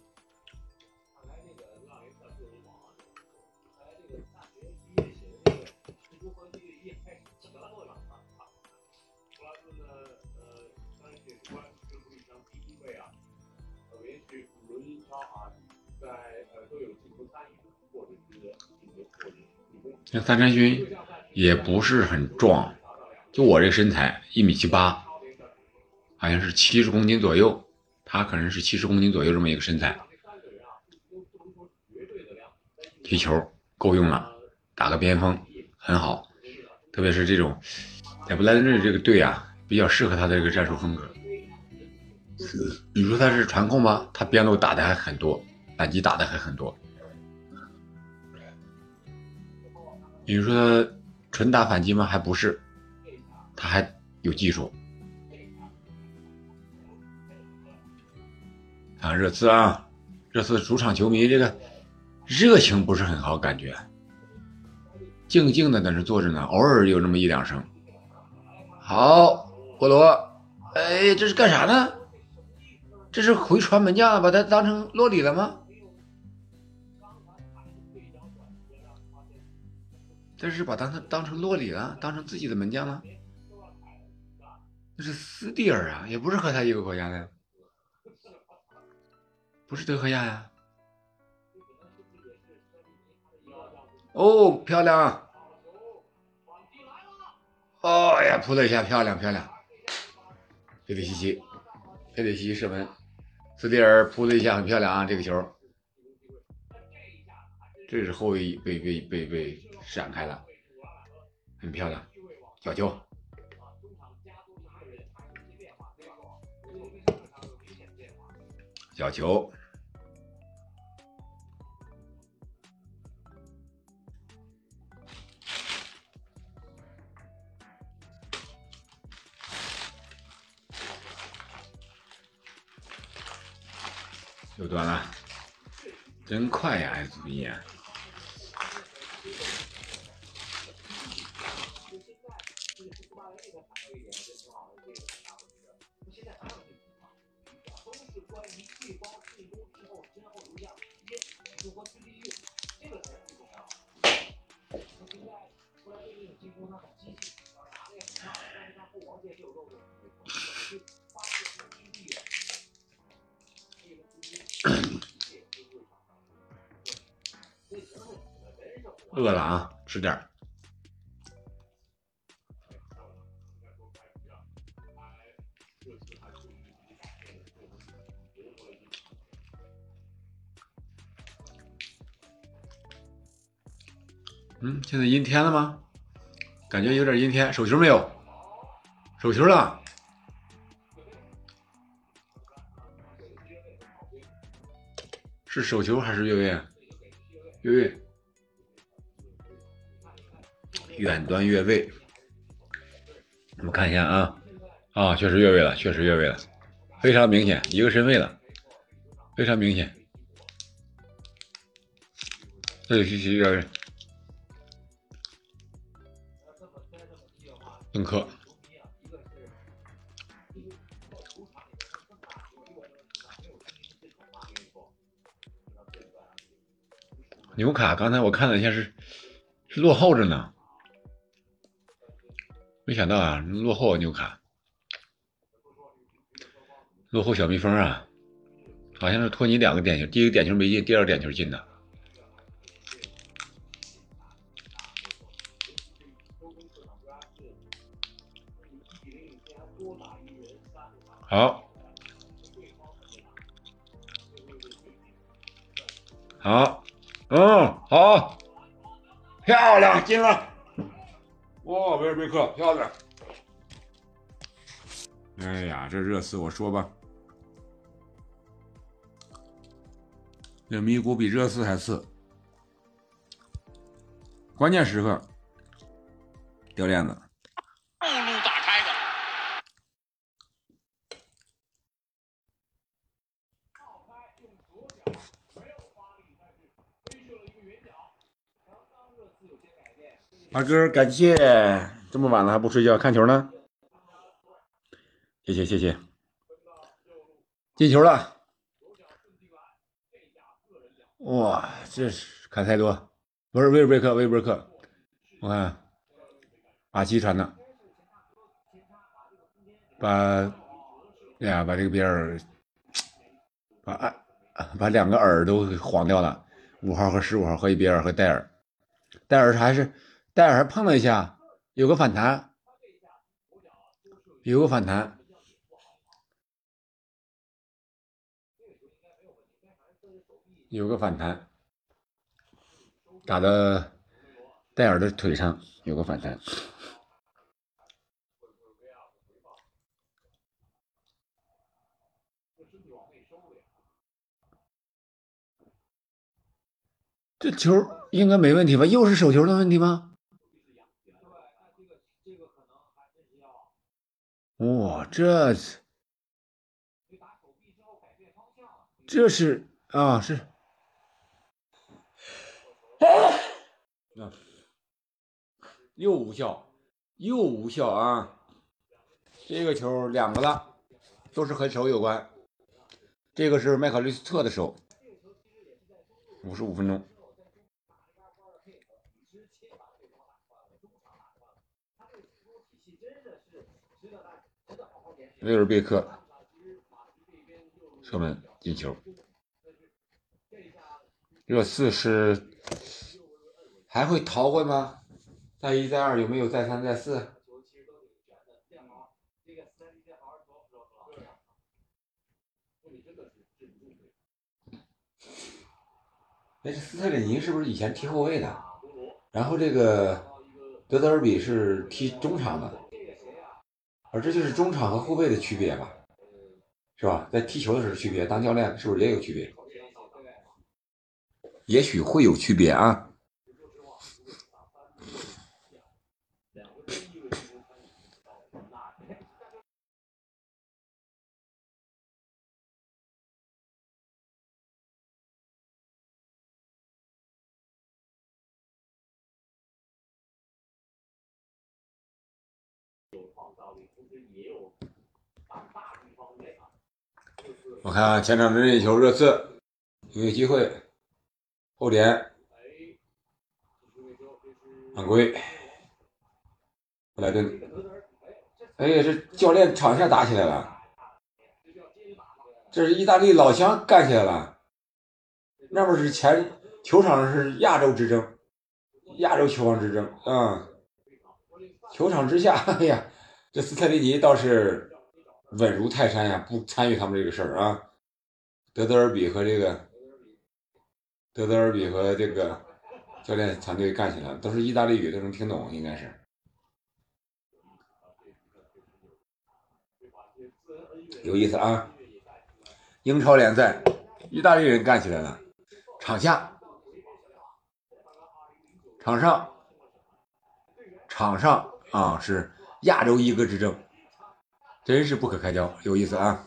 那三山勋也不是很壮，就我这身材一米七八，好像是七十公斤左右，他可能是七十公斤左右这么一个身材，踢球够用了，打个边锋很好，特别是这种在布莱顿这个队啊，比较适合他的这个战术风格。你说他是传控吗？他边路打的还很多，反击打的还很多。你说纯打反击吗？还不是，他还有技术。啊，热刺啊，热刺主场球迷这个热情不是很好，感觉静静的在那坐着呢，偶尔有那么一两声。好，波罗，哎，这是干啥呢？这是回传门将，把他当成洛里了吗？这是把当成当成洛里了，当成自己的门将了？那是斯蒂尔啊，也不是和他一个国家的，不是德赫亚呀。哦，漂亮！哦呀，扑了一下，漂亮漂亮！佩里西奇，佩里西奇射门。斯蒂尔扑了一下，很漂亮啊！这个球，这是后卫被被被被展开了，很漂亮，角球，小球，又断了，真快呀！S B 啊！饿了啊，吃点儿。嗯，现在阴天了吗？感觉有点阴天。手球没有？手球了。是手球还是越位？越位。远端越位。我们看一下啊，啊，确实越位了，确实越位了，非常明显，一个身位了，非常明显。这是一个邓克。纽卡刚才我看了一下是是落后着呢，没想到啊落后纽卡，落后小蜜蜂啊，好像是托尼两个点球，第一个点球没进，第二个点球进的。好，好，嗯，好，漂亮，进了！哇，威尔贝克，漂亮！哎呀，这热刺，我说吧，这米谷比热刺还次。关键时刻掉链子，右路打开的，二哥，感谢，这么晚了还不睡觉看球呢？谢谢谢谢，进球了！哇，这是坎塞多，不是威尔贝克，威尔贝克，我看阿奇传的，把，哎呀，把这个边儿，把耳，把两个耳都晃掉了，五号和十五号和一比尔和戴尔，戴尔还是戴尔碰了一下，有个反弹，有个反弹。有个反弹，打的戴尔的腿上有个反弹。这球应该没问题吧？又是手球的问题吗？哇，这是这是啊，是。啊，又无效，又无效啊！这个球两个了，都是和手有关。这个是麦考利斯特的手，五十五分钟。威尔贝克射门进球。热刺是还会逃回吗？再一再二有没有再三再四？哎，这斯特里尼是不是以前踢后卫的？然后这个德泽尔比是踢中场的，而这就是中场和后卫的区别吧？是吧？在踢球的时候区别，当教练是不是也有区别？也许会有区别啊。我看啊前场任意球，热刺有机会。后点，犯规，布莱顿。哎呀，这教练场下打起来了，这是意大利老乡干起来了。那不是前球场是亚洲之争，亚洲球王之争啊！球场之下，哎呀，这斯特林尼倒是稳如泰山呀，不参与他们这个事儿啊。德泽尔比和这个。德泽尔比和这个教练团队干起来，都是意大利语，都能听懂，应该是有意思啊！英超联赛，意大利人干起来了，场下、场上、场上啊，是亚洲一哥之争，真是不可开交，有意思啊！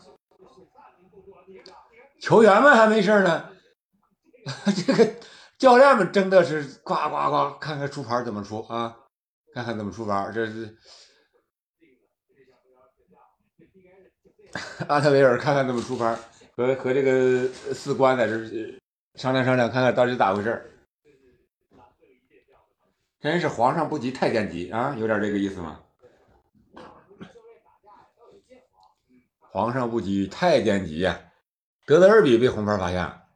球员们还没事呢。这个教练们争的是呱呱呱，看看出牌怎么出啊？看看怎么出牌，这是 阿特维尔，看看怎么出牌，和和这个四官在这商量商量，看看到底咋回事真是皇上不急太监急啊，有点这个意思吗？皇上不急太监急呀！德德尔比被红牌罚下。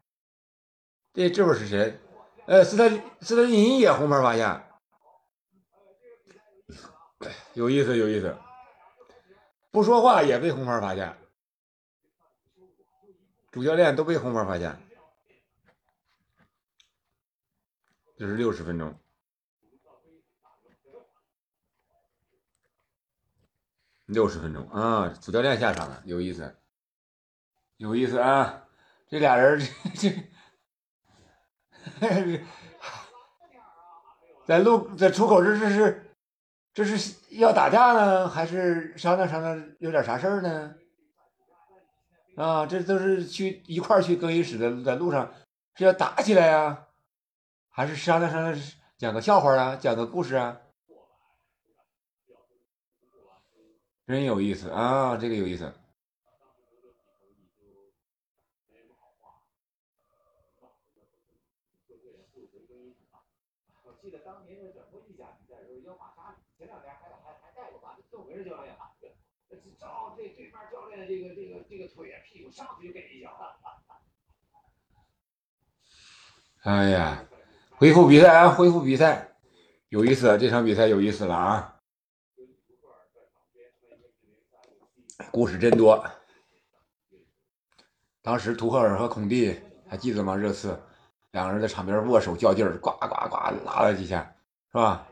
这这会是谁？呃，斯特斯特林也红牌罚下，有意思有意思。不说话也被红牌罚下，主教练都被红牌罚下。这是六十分钟，六十分钟啊！主教练下场了，有意思，有意思啊！这俩人这 这。在路在出口这这是这是要打架呢，还是商量商量有点啥事儿呢？啊，这都是去一块儿去更衣室的，在路上是要打起来呀、还是商量商量讲个笑话啊，讲个故事啊？真有意思啊，这个有意思。这个这个这个腿屁股上去就给一脚。哎呀，恢复比赛啊，恢复比赛，有意思，这场比赛有意思了啊！故事真多。当时图赫尔和孔蒂还记得吗？热刺两个人在场边握手较劲儿，呱呱呱拉了几下，是吧？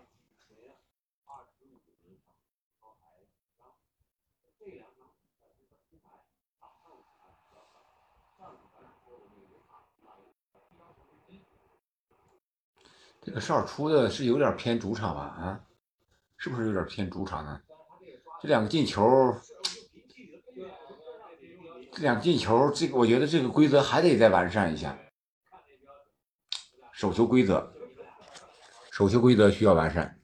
这个哨出的是有点偏主场吧？啊，是不是有点偏主场呢？这两个进球，两进球，这个我觉得这个规则还得再完善一下。手球规则，手球规则需要完善。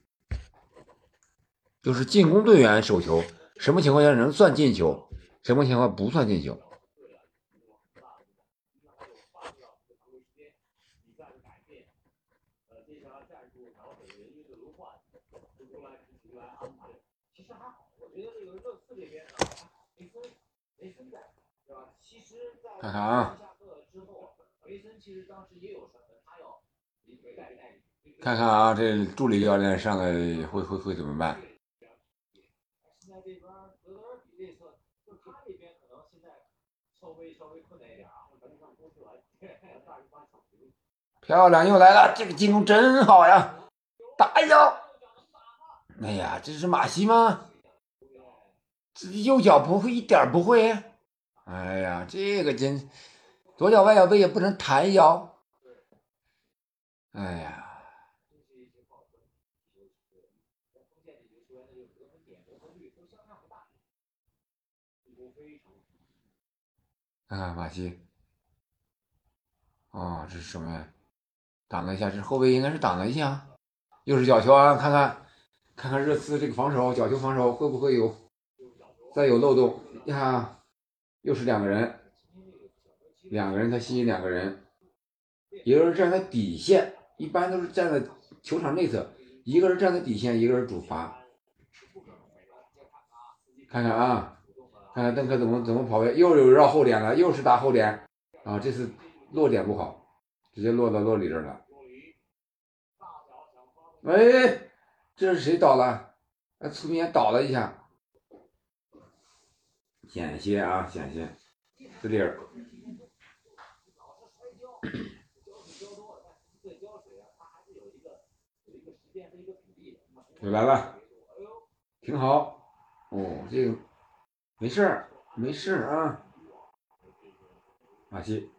就是进攻队员手球，什么情况下能算进球，什么情况不算进球？其实还好，我觉得这个热刺这边呢，梅森梅森在，对吧？其实，在看看啊。看看啊这助理教练上来会会会怎么办？漂亮又来了这个进攻真好呀。打一脚哎呀这是马西吗？这右脚不会一点儿不会。哎呀，这个真，左脚外脚背也不能弹一脚。哎呀，看看马西，哦，这是什么呀？挡了一下，这后卫应该是挡了一下，又是角球啊！看看，看看热刺这个防守，角球防守会不会有再有漏洞呀？又是两个人，两个人他吸引两个人，一个人站在底线，一般都是站在球场内侧，一个人站在底线，一个人主罚。看看啊，看看邓克怎么怎么跑位，又有绕后点了，又是打后点啊！这次落点不好。直接落到洛里这儿了。哎，这是谁倒了？哎，侧面倒了一下，险些啊，险些，斯蒂尔。又来了，挺好。哦，这个没事儿，没事儿啊。马西。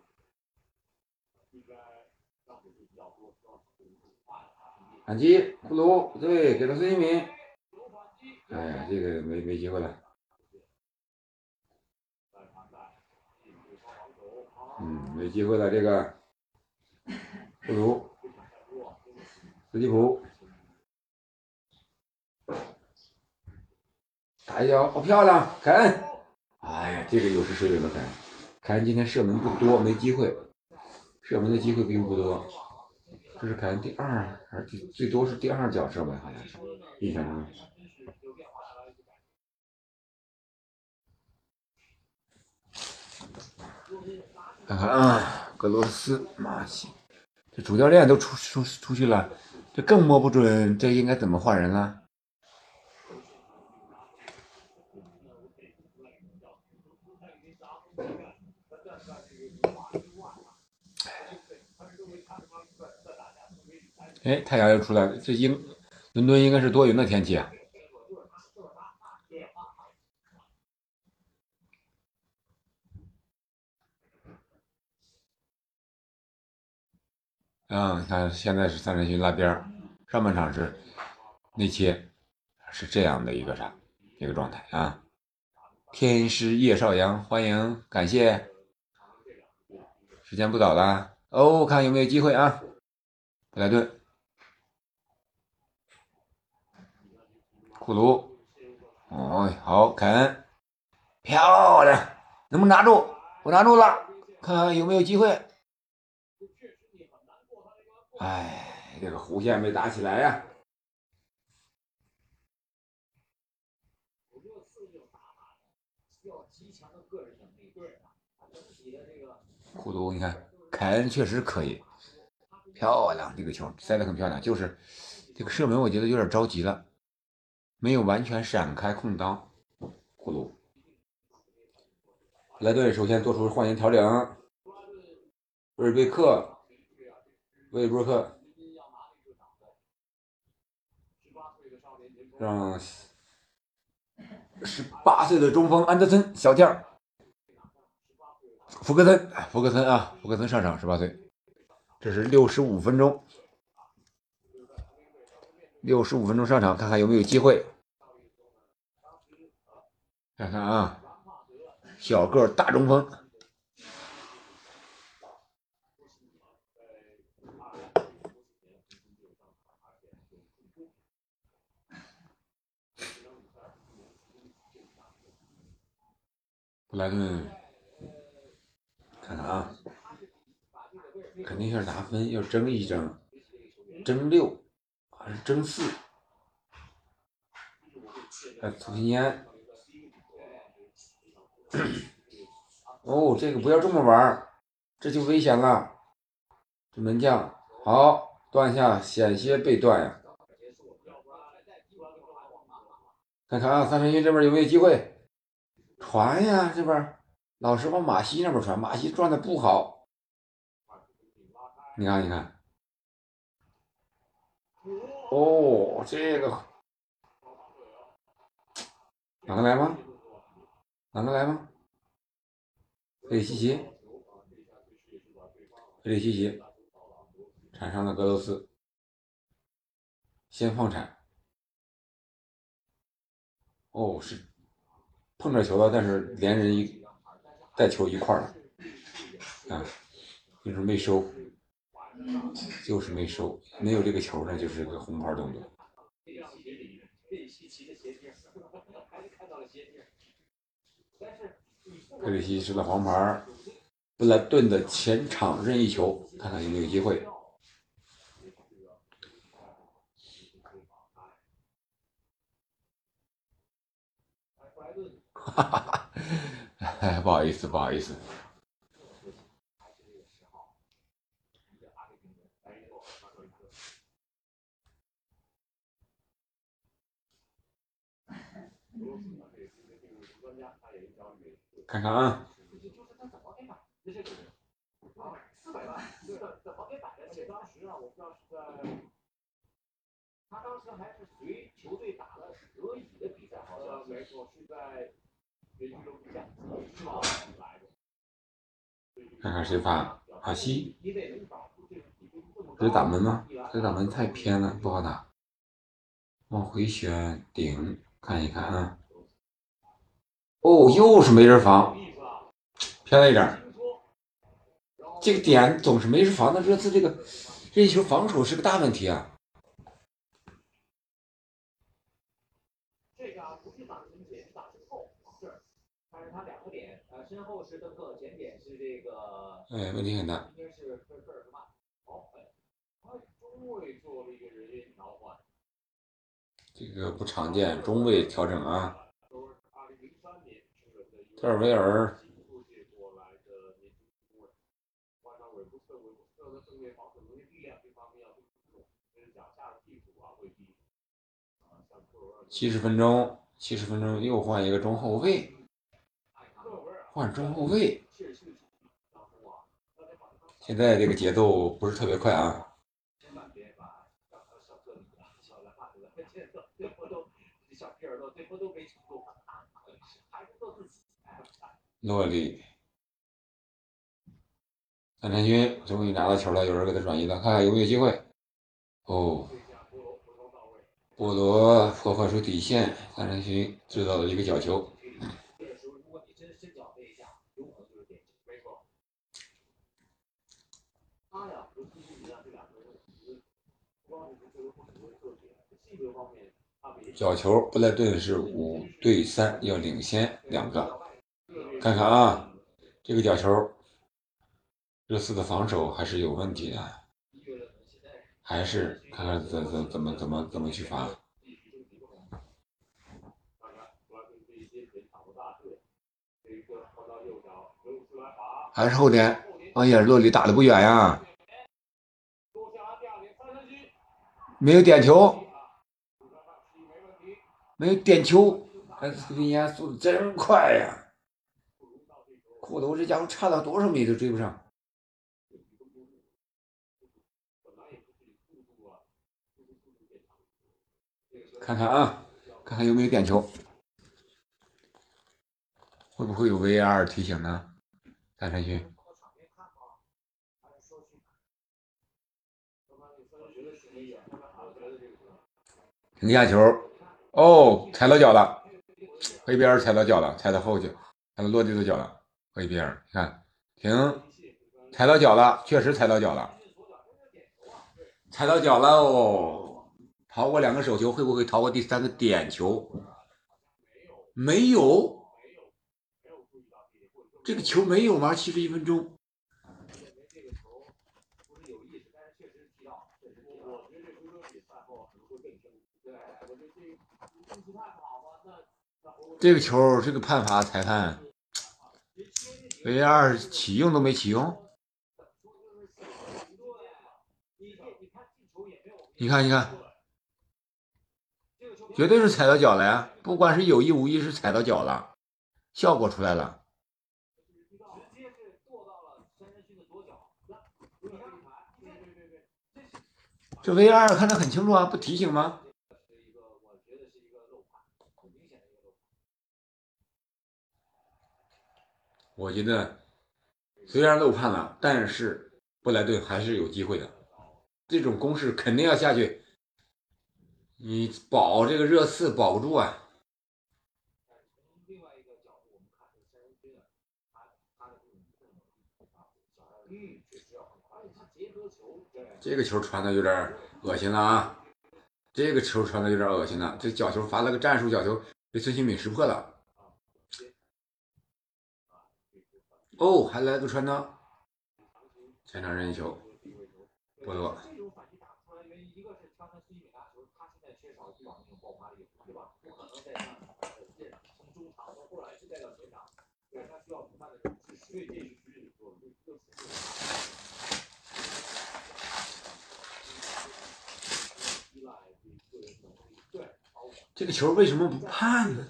反击，库鲁，对，给了孙兴民。哎呀，这个没没机会了。嗯，没机会了，这个不如，斯基普，打一脚，好漂亮，凯恩。哎呀，这个有时水准的凯恩，凯恩今天射门不多，没机会，射门的机会并不多。这是凯恩第二还是第最多是第二脚射门，好像是印象中。看看啊，格罗斯、马西，这主教练都出出出去了，这更摸不准这应该怎么换人了。哎，太阳又出来了，这应伦敦应该是多云的天气啊。啊，你看现在是三连续拉边儿，上半场是内切，是这样的一个啥一个状态啊。天师叶少阳，欢迎，感谢。时间不早了，哦，看有没有机会啊。布莱顿，库卢，哦，好，凯恩，漂亮，能不能拿住？我拿住了，看看有没有机会。哎，这个弧线没打起来呀、库卢，你看凯恩确实可以，漂亮，这个球塞得很漂亮，就是这个射门我觉得有点着急了，没有完全闪开空当。库卢，莱顿首先做出换人调整，威尔贝克，威尔贝克。让十八岁的中锋安德森小将儿福格森，福格森啊，福格森上场，十八岁，这是六十五分钟，六十五分钟上场，看看有没有机会。看看啊，小个大中锋，布来个，看看啊，肯定要拿分，要争一争，争六还是争四？哎，图皮尼安，哦，这个不要这么玩，这就危险了。这门将好断下，险些被断呀。看看啊，三分线这边有没有机会？传呀，这边老是往马西那边传，马西转的不好。你看，你看，哦，这个哪个来吗？哪个来吗？费里西奇，费里西奇铲上了格罗斯，先放铲。哦，是碰着球了，但是连人一带球一块儿了，啊，就是没收，就是没收，没有这个球呢，就是个红牌动作。佩里西吃了黄牌，布莱顿的前场任意球，看看有没有机会。哈哈哈，哎，哈 不好意思，不好意思。看看啊，当时啊，我不知道是在，他当时还是随球队打了德乙的比赛，好像没错，是在？看看谁发阿西，这是打门吗？这打门太偏了，不好打。往回旋顶，看一看啊。哦，又是没人防，偏了一点儿。这个点总是没人防的，这次这个任意球防守是个大问题啊。这个啊，不是打身前，是打身后，是，但是他两个点，呃，身后是邓克，前点是这个，哎，问题很大。是他中卫做了一个人员调换，这个不常见，中卫调整啊。都是二零零三年特尔维尔七十分钟，七十分钟又换一个中后卫，换中后卫。现在这个节奏不是特别快啊。诺里，三陈勋终于拿到球了，有人给他转移了，看看有没有机会。哦，波罗破坏出底线，三陈勋制造了一个角球。这个时候，如果你真伸脚背一下，有可能就是点球。没错。他呀，和苏西上这两个人，其实不光是这个不只是特点，性格方面，他比角球，布莱顿是五对三，要领先两个。看看啊，这个角球，热刺的防守还是有问题的，还是看看怎怎怎么怎么怎么去罚。还是后点，哎呀，洛里打的不远呀，没有点球，没有点球还是人家速度真快呀。裤头这家伙差到多少米都追不上。看看啊看看有没有点球。会不会有 vr 提醒呢？大山君停下球。哦，踩到脚了，回边踩到脚了，踩到后脚，踩到落地的脚了，回边，你看，停，踩到脚了，确实踩到脚了，踩到脚了哦，逃过两个手球，会不会逃过第三个点球？没有，这个球没有吗？七十一分钟，这个球不是有意识，但是确实踢到，确实踢到。我觉得这足球比赛后可能会更深。对，我觉得这运气太好了，那那我这个球这个判罚裁判，VAR 启用都没启用，你看，你看，绝对是踩到脚了呀！不管是有意无意，是踩到脚了，效果出来了。这一排，对对对对，这 VAR 看得很清楚啊，不提醒吗？是一个，我觉得是一个漏判，很明显的一个漏判。我觉得虽然漏判了，但是布莱顿还是有机会的。这种攻势肯定要下去，你保这个热刺保不住啊！这个，球，对，这个球传的有点恶心了啊！这个球传的有点恶心了，这角球罚了个战术角球，被孙兴敏识破了。哦，还来个传导，前场任意球，不错，这，个，球为什么不判呢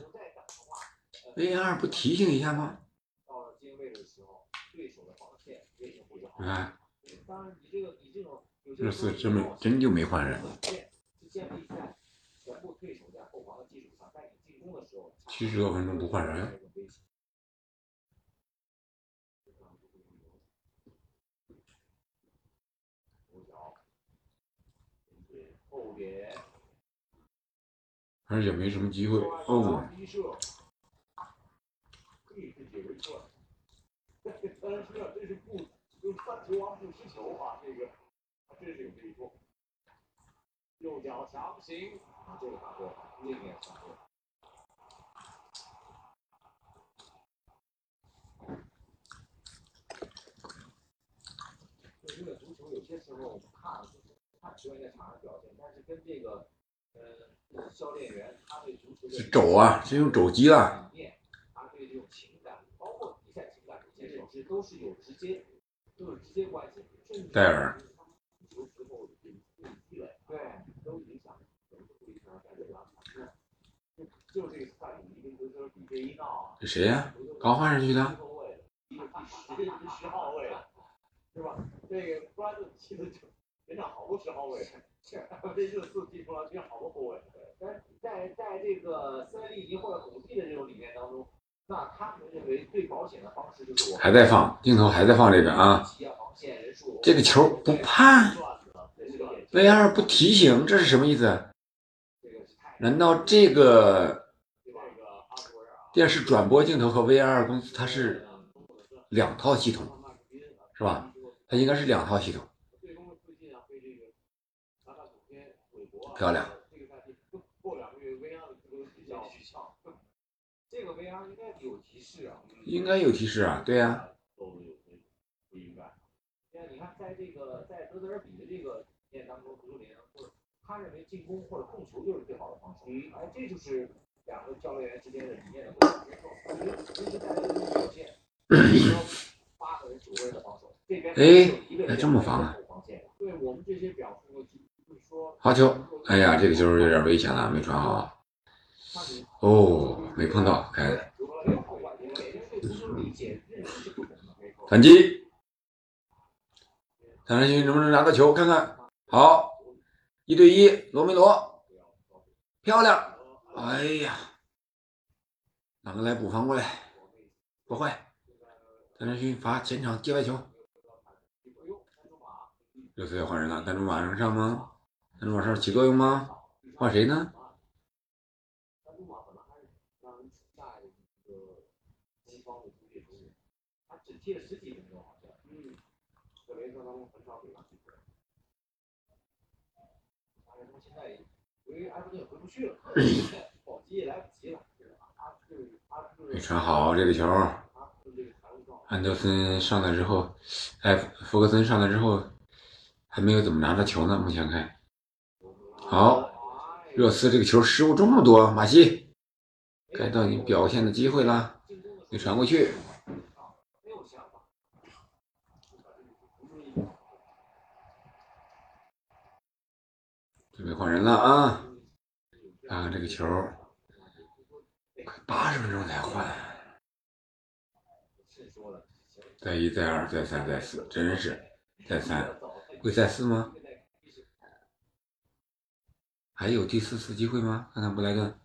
，？VR 不提醒一下吗？到了接位的时候，对手的防线也许会好你。看，当然，你这个你这种有些热刺真没真就没换人。七十多分钟不换人，而且没什么机会。哦，就是三球王不失球啊，这个还真是有这一说。右脚强行，啊，这个大哥，另眼大哥。就这个足球，有些时候我们看就是看球员在场上表现，但是跟这个呃教练员他对足球的肘啊，是用肘击了。他对这种情感，包括比赛情感这些认知，都是有直接都有直接关系，戴尔对，都影响，都影响感觉到。就就这个赛里，一这一闹，这谁呀、刚换上去的？十十号位，是吧？这个布莱顿其实就人家好多十号位，这热刺踢出来这好多后卫。但是在在这个塞利尼或者古蒂的这种理念当中，那他们认为最保险的方式就是我还在放镜头，还在放这个啊。这个球不判，VR 不提醒，这是什么意思？难道这个电视转播镜头和 VR 公司它是两套系统，是吧？它应该是两套系统。漂亮。个 VR 应该有提示啊。应该有提示啊，对呀、不应该。现在你看，在这个在德泽尔比的这个当中，德林或者他认为进攻或者控球就是最好的方式。嗯，哎，这就是两个教练员之间的理念的不同。其实在这个表现，比如说八个人、九个人的防守，这边哎还这么防啊？对我们这些表述，就是说，好球！哎呀，这个球有点危险了，没传好。哦，没碰到，开的反击。谭山勋能不能拿到球？看看，好，一对一，罗梅罗，漂亮！哎呀，哪个来补防过来？不坏，谭山勋罚前场界外球。热刺要换人了，丹朱马上上吗？丹朱马上起作用吗？换谁呢？他只踢了十几分钟，好像。嗯，这联赛当中很少给他机会。阿联酋现在由于埃弗顿回不去了，保级也来不及了。没传好这个球。安德森上来之后，哎，福格森上来之后，还没有怎么拿着球呢。目前看，好，热刺这个球失误这么多，马西，该到你表现的机会了，你传过去，没有想法。没换人了啊！看看这个球，快八十分钟才换，再一再二再三再四，真是再三，会再四吗？还有第四次机会吗？看看布莱顿。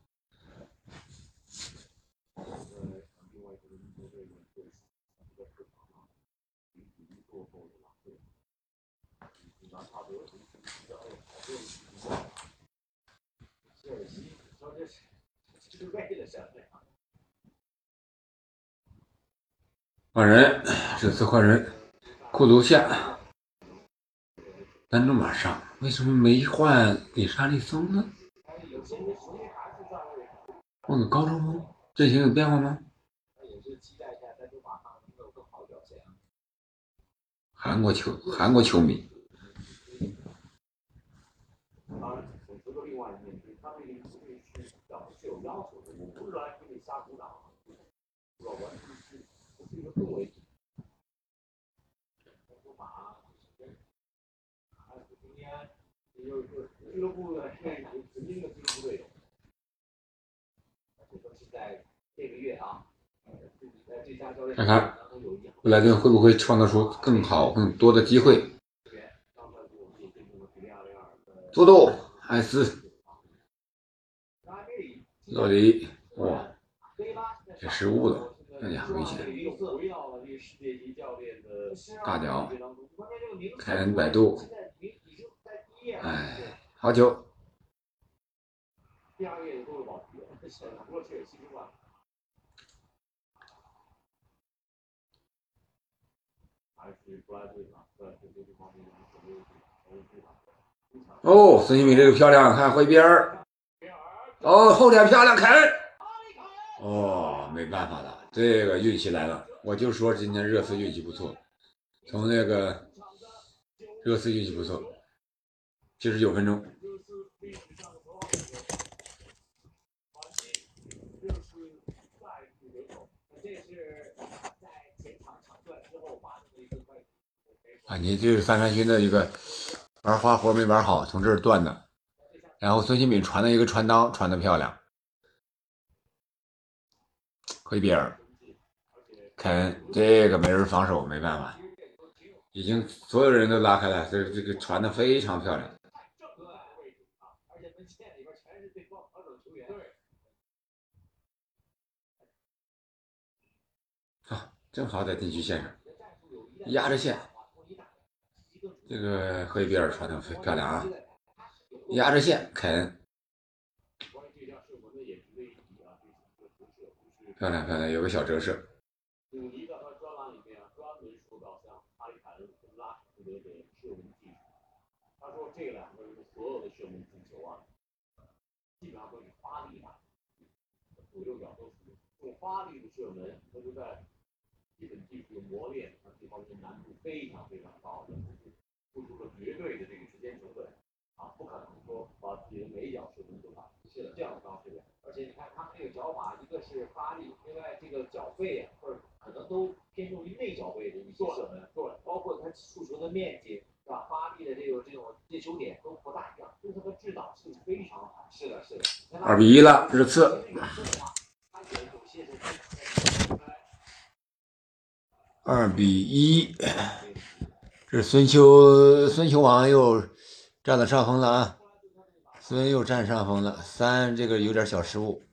切尔西，说这是换人，这次换人，库卢夏，丹朱马上，为什么没换里沙利松呢？换个高中锋，阵型有变化吗？韩国球，韩国球迷，要求的，我不是来给你瞎鼓掌，是吧？完全是是一个氛围。丹朱马，还有今天又是俱乐部的这个曾经的俱乐部队友，而且都是在这个月啊，看看当中有一布莱顿会不会创造出更好、更多的机会？上半部也进入了比利亚雷尔的多、艾斯、拉老李，哇，这失误了，哎呀，危险！又回到了这个世界级教练的大脚当中。关键这个名字凯恩百度，哎，好球！哦，孙兴慜这个漂亮，看回边儿，哦，后点漂亮，凯恩，哦，没办法了，这个运气来了，我就说今天热刺运气不错，从那个热刺运气不错，七十九分钟，啊，你这是范山勋的一个玩花活没玩好，从这儿断的，然后孙兴慜传的一个传裆传的漂亮，回边儿，凯恩这个没人防守，没办法，已经所有人都拉开了，这这个传的非常漂亮。正好在禁区线上，压着线，这个赫伊比尔传的非漂亮啊，压着线凯恩，漂亮漂亮，有个小折射。专栏里面啊，专门说到像哈里凯恩跟拉的射门。他说这两个人的所有的射门进球啊，基本上都以发力打，左右脚都属于这种发力的射门，那就在基本技术的磨练啊这方面难度非常非常高的，付出了绝对的这个时间成本啊，不可能说把自己的每一脚射门都打，是的，这样的方式的。而且你看他们这个脚法，一个是发力，另外这个脚背啊，或者可能都偏重于内脚背的一些射门，对，包括他触球的面积，是吧？发力的这种这种接球点都不大一样，就是他的制导性非常好。是的，是的。二比一了，热刺。二比一，这是孙秋孙秋王又占了上风了啊！孙又占上风了，三这个有点小失误，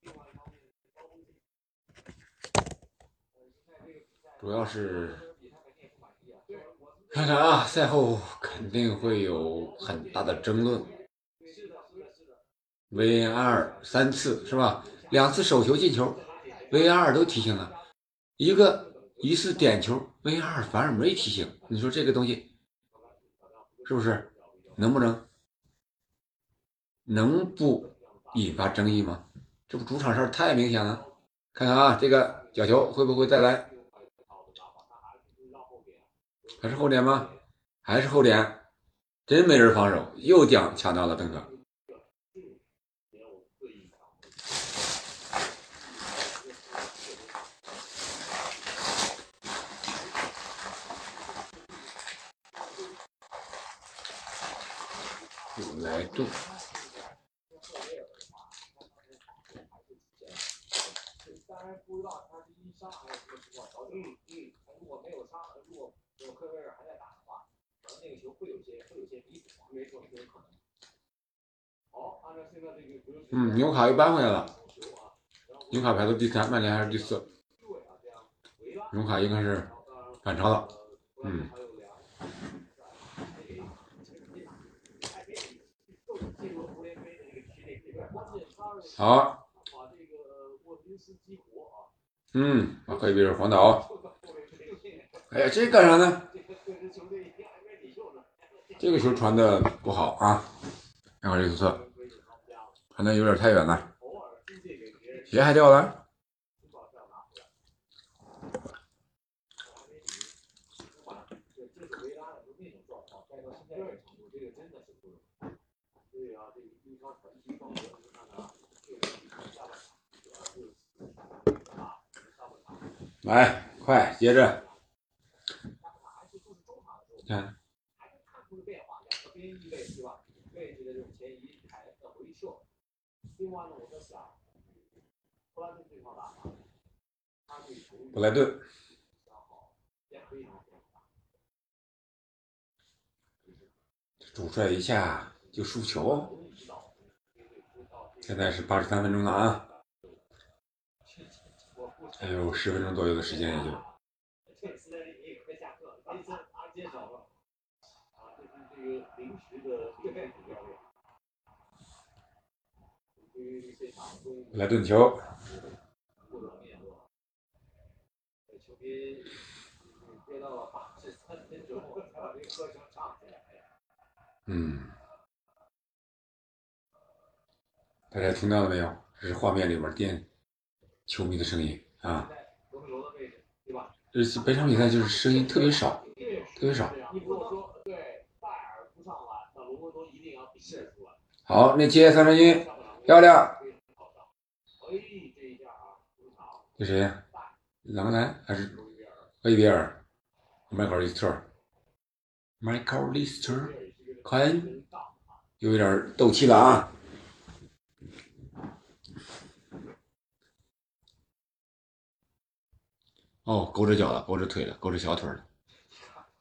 主要是看看啊，赛后肯定会有很大的争论。V 二三次是吧？两次手球进球，V 二都提醒了，一个疑似点球，V 二反而没提醒。你说这个东西是不是能不能能不引发争议吗？这不主场事儿太明显了。看看啊，这个角球会不会再来？还是后点吗？还是后点？真没人防守，又将抢到了邓哥。来度。当然不知道他是因伤还是什么情况导致。嗯嗯，如果没有伤，如果如果科威尔还在打的话，可能那个球会有些会有些弥补，没错，是有可能。好，按照现在这个格局。嗯，纽卡又扳回来了。纽卡排到第三，曼联还是第四。纽卡应该是反超了。嗯。好。嗯，把赫伊比尔晃倒。哎呀，这干啥呢？这个球传的不好啊！看看这个侧，传的有点太远了，鞋还掉了。来，快接着，看。布莱顿，主帅一下就输球，现在是八十三分钟了啊。还有十分钟左右的时间也就。来顿球。嗯。大家听到了没有？这是画面里面电球迷的声音。啊，这本场比赛就是声音特别少，特别少。好，那接三分音，漂亮。这谁？朗格莱还是赫伊比尔？迈克尔利斯特，迈克尔利斯特，看，又有点斗气了啊。哦，勾着脚了，勾着腿了，勾着小腿了。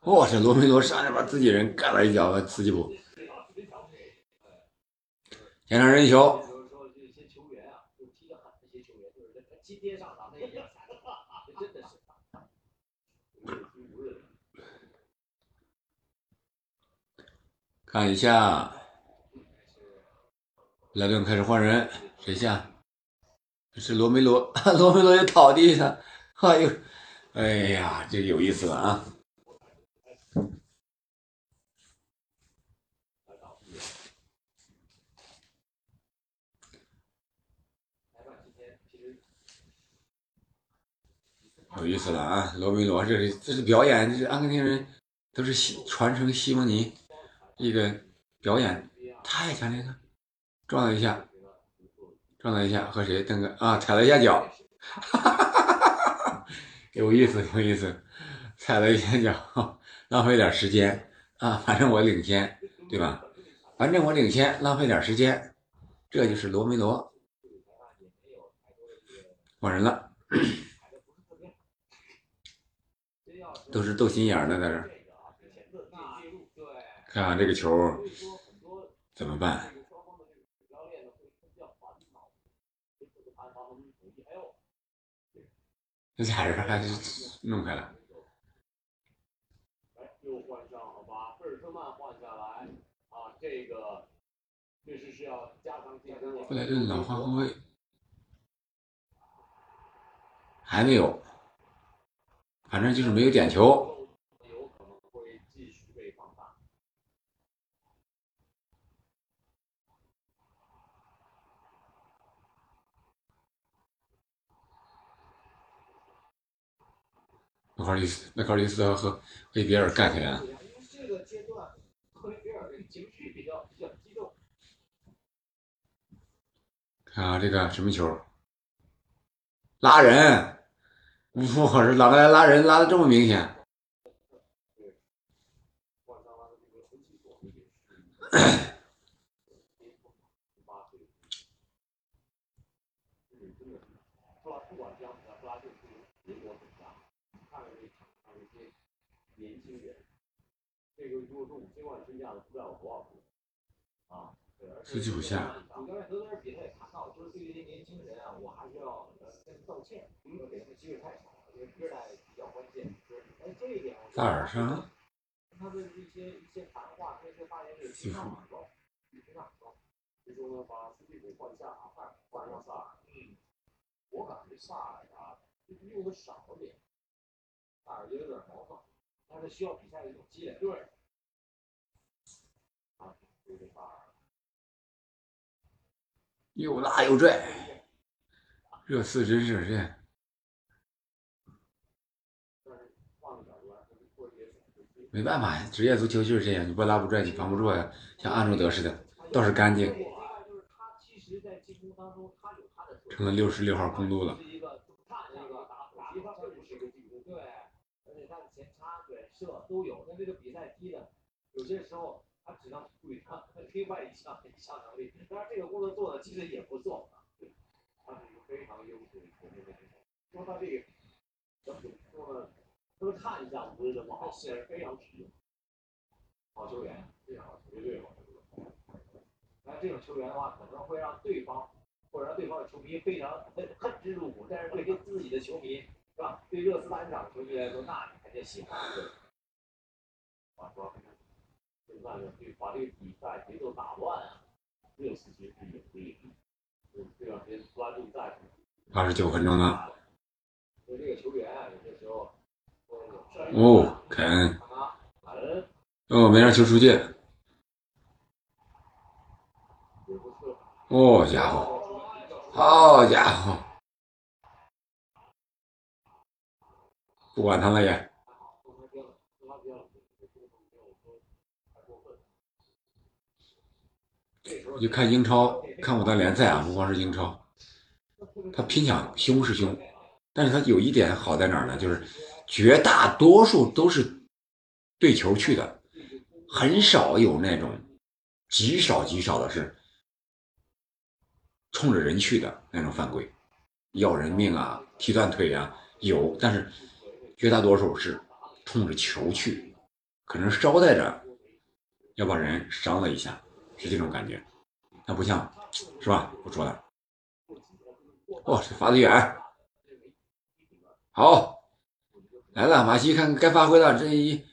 哇，塞罗梅罗上来把自己人干了一脚，刺激不？前场任意球。看一下，莱顿开始换人，谁下？是罗梅罗，罗梅罗又倒地上，哎呦，哎呀，这有意思了啊！有意思了啊！罗梅罗，这是这是表演，这是阿根廷人都是西传承西蒙尼一个表演，太强烈了，撞了一下，撞了一下，和谁？登哥啊，踩了一下脚，哈哈哈！有意思，有意思，踩了一下脚，浪费点时间啊，反正我领先，对吧？反正我领先，浪费点时间，这就是罗梅罗，换人了。都是斗心眼儿的在这儿，看看这个球怎么办？这俩人还是弄开了。又换上，把贝尔特曼换下来啊，这个确实是要加强进攻。布莱顿老换后卫还没有。反正就是没有点球。有可能会继续被放大。那卡里斯，那卡里斯和和比尔干起来了。这个阶段，科比尔情绪比较比较激动。看啊，这个什么球？拉人。我是哪个来拉人拉的这么明显？四季不下。主教练德德尔比他也谈到，就是对于这些年轻人啊，我还是要跟道歉，因为给他们机会太少了，因为哥俩比较关键。哎，这一点我大耳上。他的一些一些谈话，那些发言有情商很高，情商很高。就说呢，把斯蒂普换下啊，换换上萨尔。嗯，我感觉萨尔啊，用的少了点，有点毛躁，但是需要比赛的一种积累。对。啊。又拉又拽，这四真是这。没办法呀，职业足球就是这样，你不拉不拽，你防不住呀。像安诺德似的，倒是干净。成了六十六号公路了。前插、远射都有。那这个比赛踢的，有些时候。他只能注意他另外一项一项能力，当然这个工作做的其实也不错，他是一个非常优秀的球员。说他这个怎么说呢？他的看相不是这么好，是非常实用，好球员，非常好，绝对好球员。那这种球员的话，可能会让对方或者让对方的球迷非常恨恨之入骨，但是对于自己的球迷是吧？对热刺单场球迷来说，那你肯定喜欢。啊，说。那个对把这比赛节奏打乱啊，热刺其实是有利的。就这两天拉比赛，二十九分钟了。就这个球员有些时候，哦，凯恩，哦，没让球出界。哦家伙，好家伙，不管他了也。就看英超，看我的联赛啊，不光是英超，他拼抢凶是凶，但是他有一点好在哪儿呢？就是绝大多数都是对球去的，很少有那种极少极少的是冲着人去的那种犯规，要人命啊，踢断腿啊，有，但是绝大多数是冲着球去，可能捎带着要把人伤了一下，是这种感觉。它不像是吧？不错了。哦这发的远好来了马西看该发挥了这一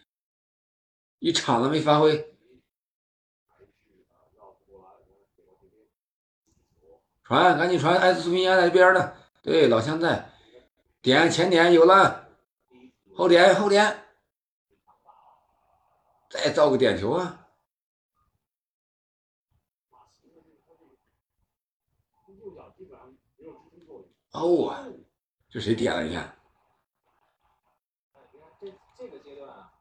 一场都没发挥。传赶紧传艾斯苏明亚在这边儿呢。对老乡在。点前点有了。后点后点。再造个点球啊哦，这谁点了一下？这这个阶段啊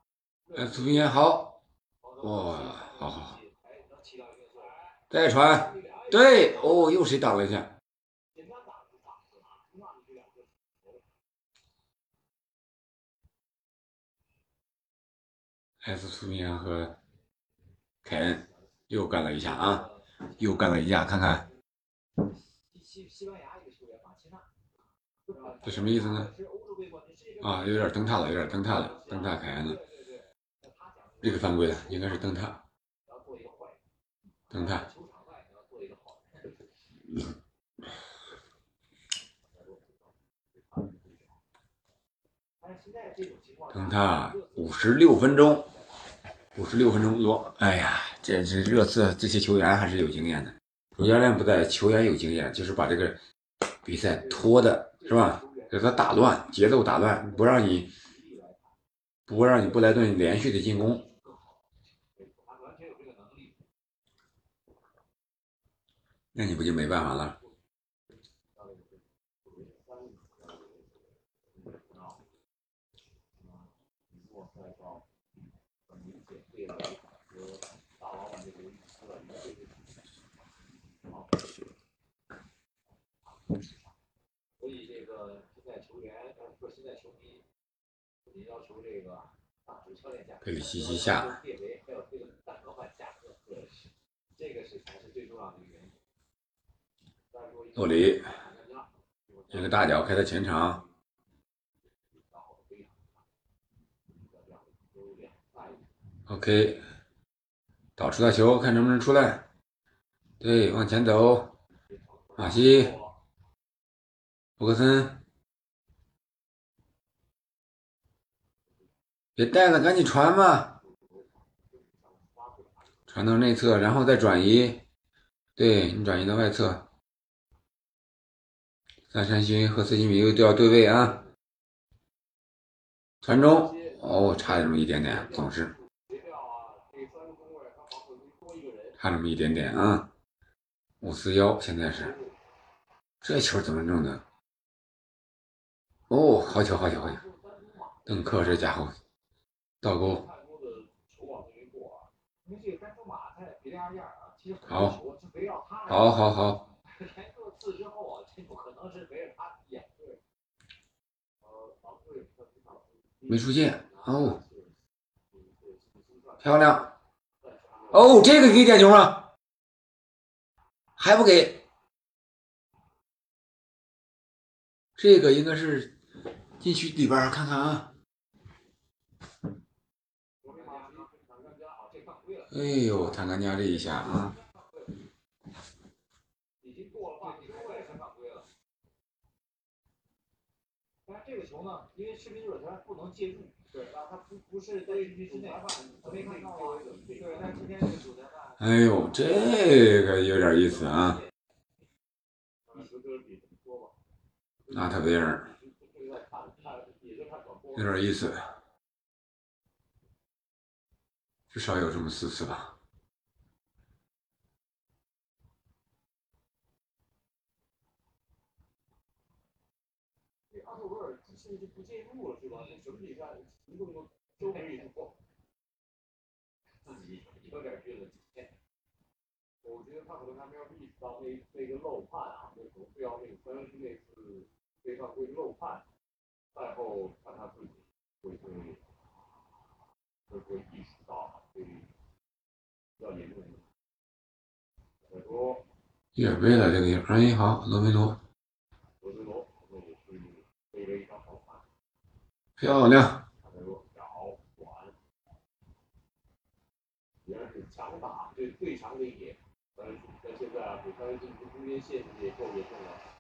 ，S 苏明安好，哇，好好好，再传，对，哦，又谁挡了一下？S 苏明安和凯恩又干了一下啊，又干了一架，看看西西班牙，这什么意思呢？啊，有点蹬踏了，有点蹬踏了，蹬踏凯恩了，这个犯规了，应该是蹬踏，要做一个坏人，蹬踏。球场外你要做一个好人。但是现在这种情况下等他五十六分钟，五十六分钟多。哎呀，这这热刺这些球员还是有经验的，主教练不在，球员有经验，就是把这个比赛拖的是吧？给他打乱节奏，打乱，不让你不让你布莱顿连续的进攻。那你不就没办法了？所以这个现在球员，呃，不是现在球迷，你要求这个啊，主教练下课，佩里西奇下，列维还有这个大老板下课，对，这个是才是最重要的一个原因。洛里这个大脚开到前场，OK，导出大球，看能不能出来。对，往前走，马西，福克森，别带了，赶紧传吧，传到内侧，然后再转移，对你转移到外侧。三山勋和斯基米又都要对位啊！传中，哦，差这么一点点，总是差那么一点点啊！五四幺现在是，这球怎么弄的？哦，好球，好球，好球！邓克这家伙倒钩，好，好，好，好。没出现哦，漂亮哦，这个给点球吗？还不给？这个应该是进去里边儿看看啊。哎呦，坦甘加这一下啊！已经过了半个多也是犯规了。但是这个球呢，因为视频解说员不能介入，对吧？他不不是在禁区之内，他没看到啊。对，但今天这个主裁判，哎呦，这个有点意思啊！纳特维尔。有点意思，至少有这么四次吧。自己有点觉得我觉得他可能还没有意识到那那个漏判啊，那可能是要那个三十那次对犯规漏判，赛后看他自己会不会会不会意识到这要严重的。再说越位了这个地方，哎，好，罗梅罗罗梅罗，那也是一张好牌，漂亮，他在说咬短，也是强打，这最强的一点。但是但现在啊，给他的这个中间线也够严重了。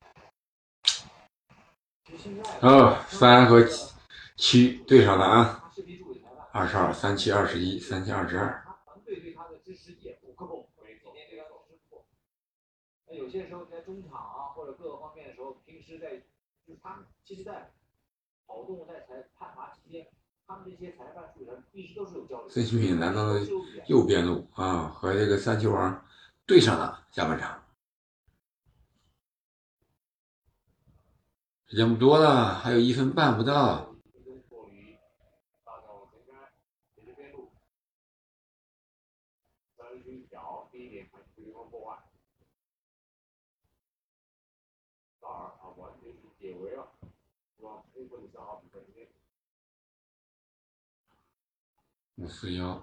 其实现在哦，三和七对上了啊，二十二，三七二十一，三七二十二，那有些时候在中场啊或者各个方面的时候，平时在就他们其实，在跑动在裁判罚期间，他们这些裁判处理上一直都是有交流。孙兴慜来到了右边路啊，和这个三球王对上了下半场。人不多了，还有一分半不到。五四幺，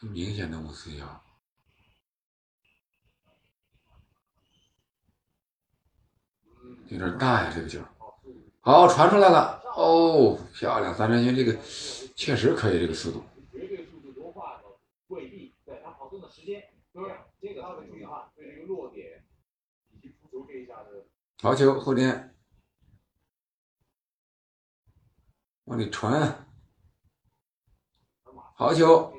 很明显的五四幺。有点大呀，这个球。好，传出来了。哦，漂亮！三山军这个确实可以，这个速度。好球，后天，往里传。好球，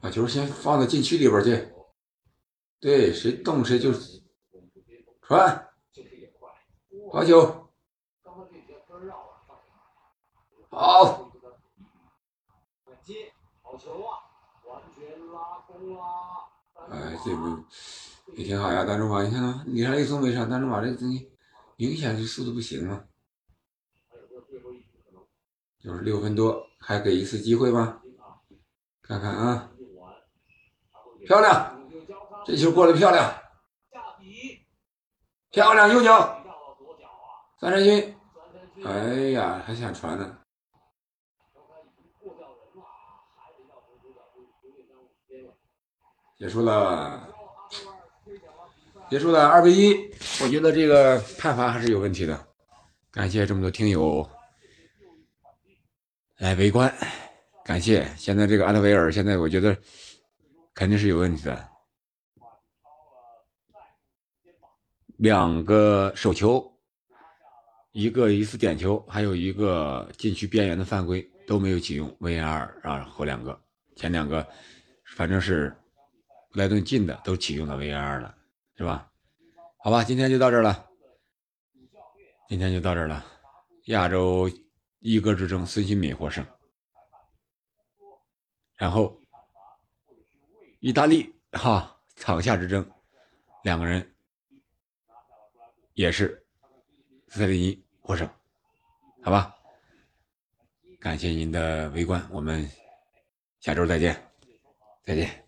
把球先放到禁区里边去。对，谁动谁就传。这个也快。好球，好，哎，这个也挺好呀，单中马，你看啊，你看一松没上，单中马这东西明显是速度不行啊。就是六分多，还给一次机会吗？看看啊，漂亮，这球过得漂亮，漂亮，右脚，三山军，哎呀，还想传呢。结束了。结束了，二比一。我觉得这个判罚还是有问题的，感谢这么多听友来围观，感谢。现在这个安德维尔，现在我觉得肯定是有问题的，两个手球，一个疑似点球，还有一个禁区边缘的犯规都没有启用 VAR 啊，后两个前两个反正是布莱顿进的都启用了 VAR 了，是吧？好吧，今天就到这儿了，今天就到这儿了。亚洲一哥之争，孙兴敏获胜，然后意大利哈场下之争，两个人也是四零一获胜，好吧？感谢您的围观，我们下周再见，再见。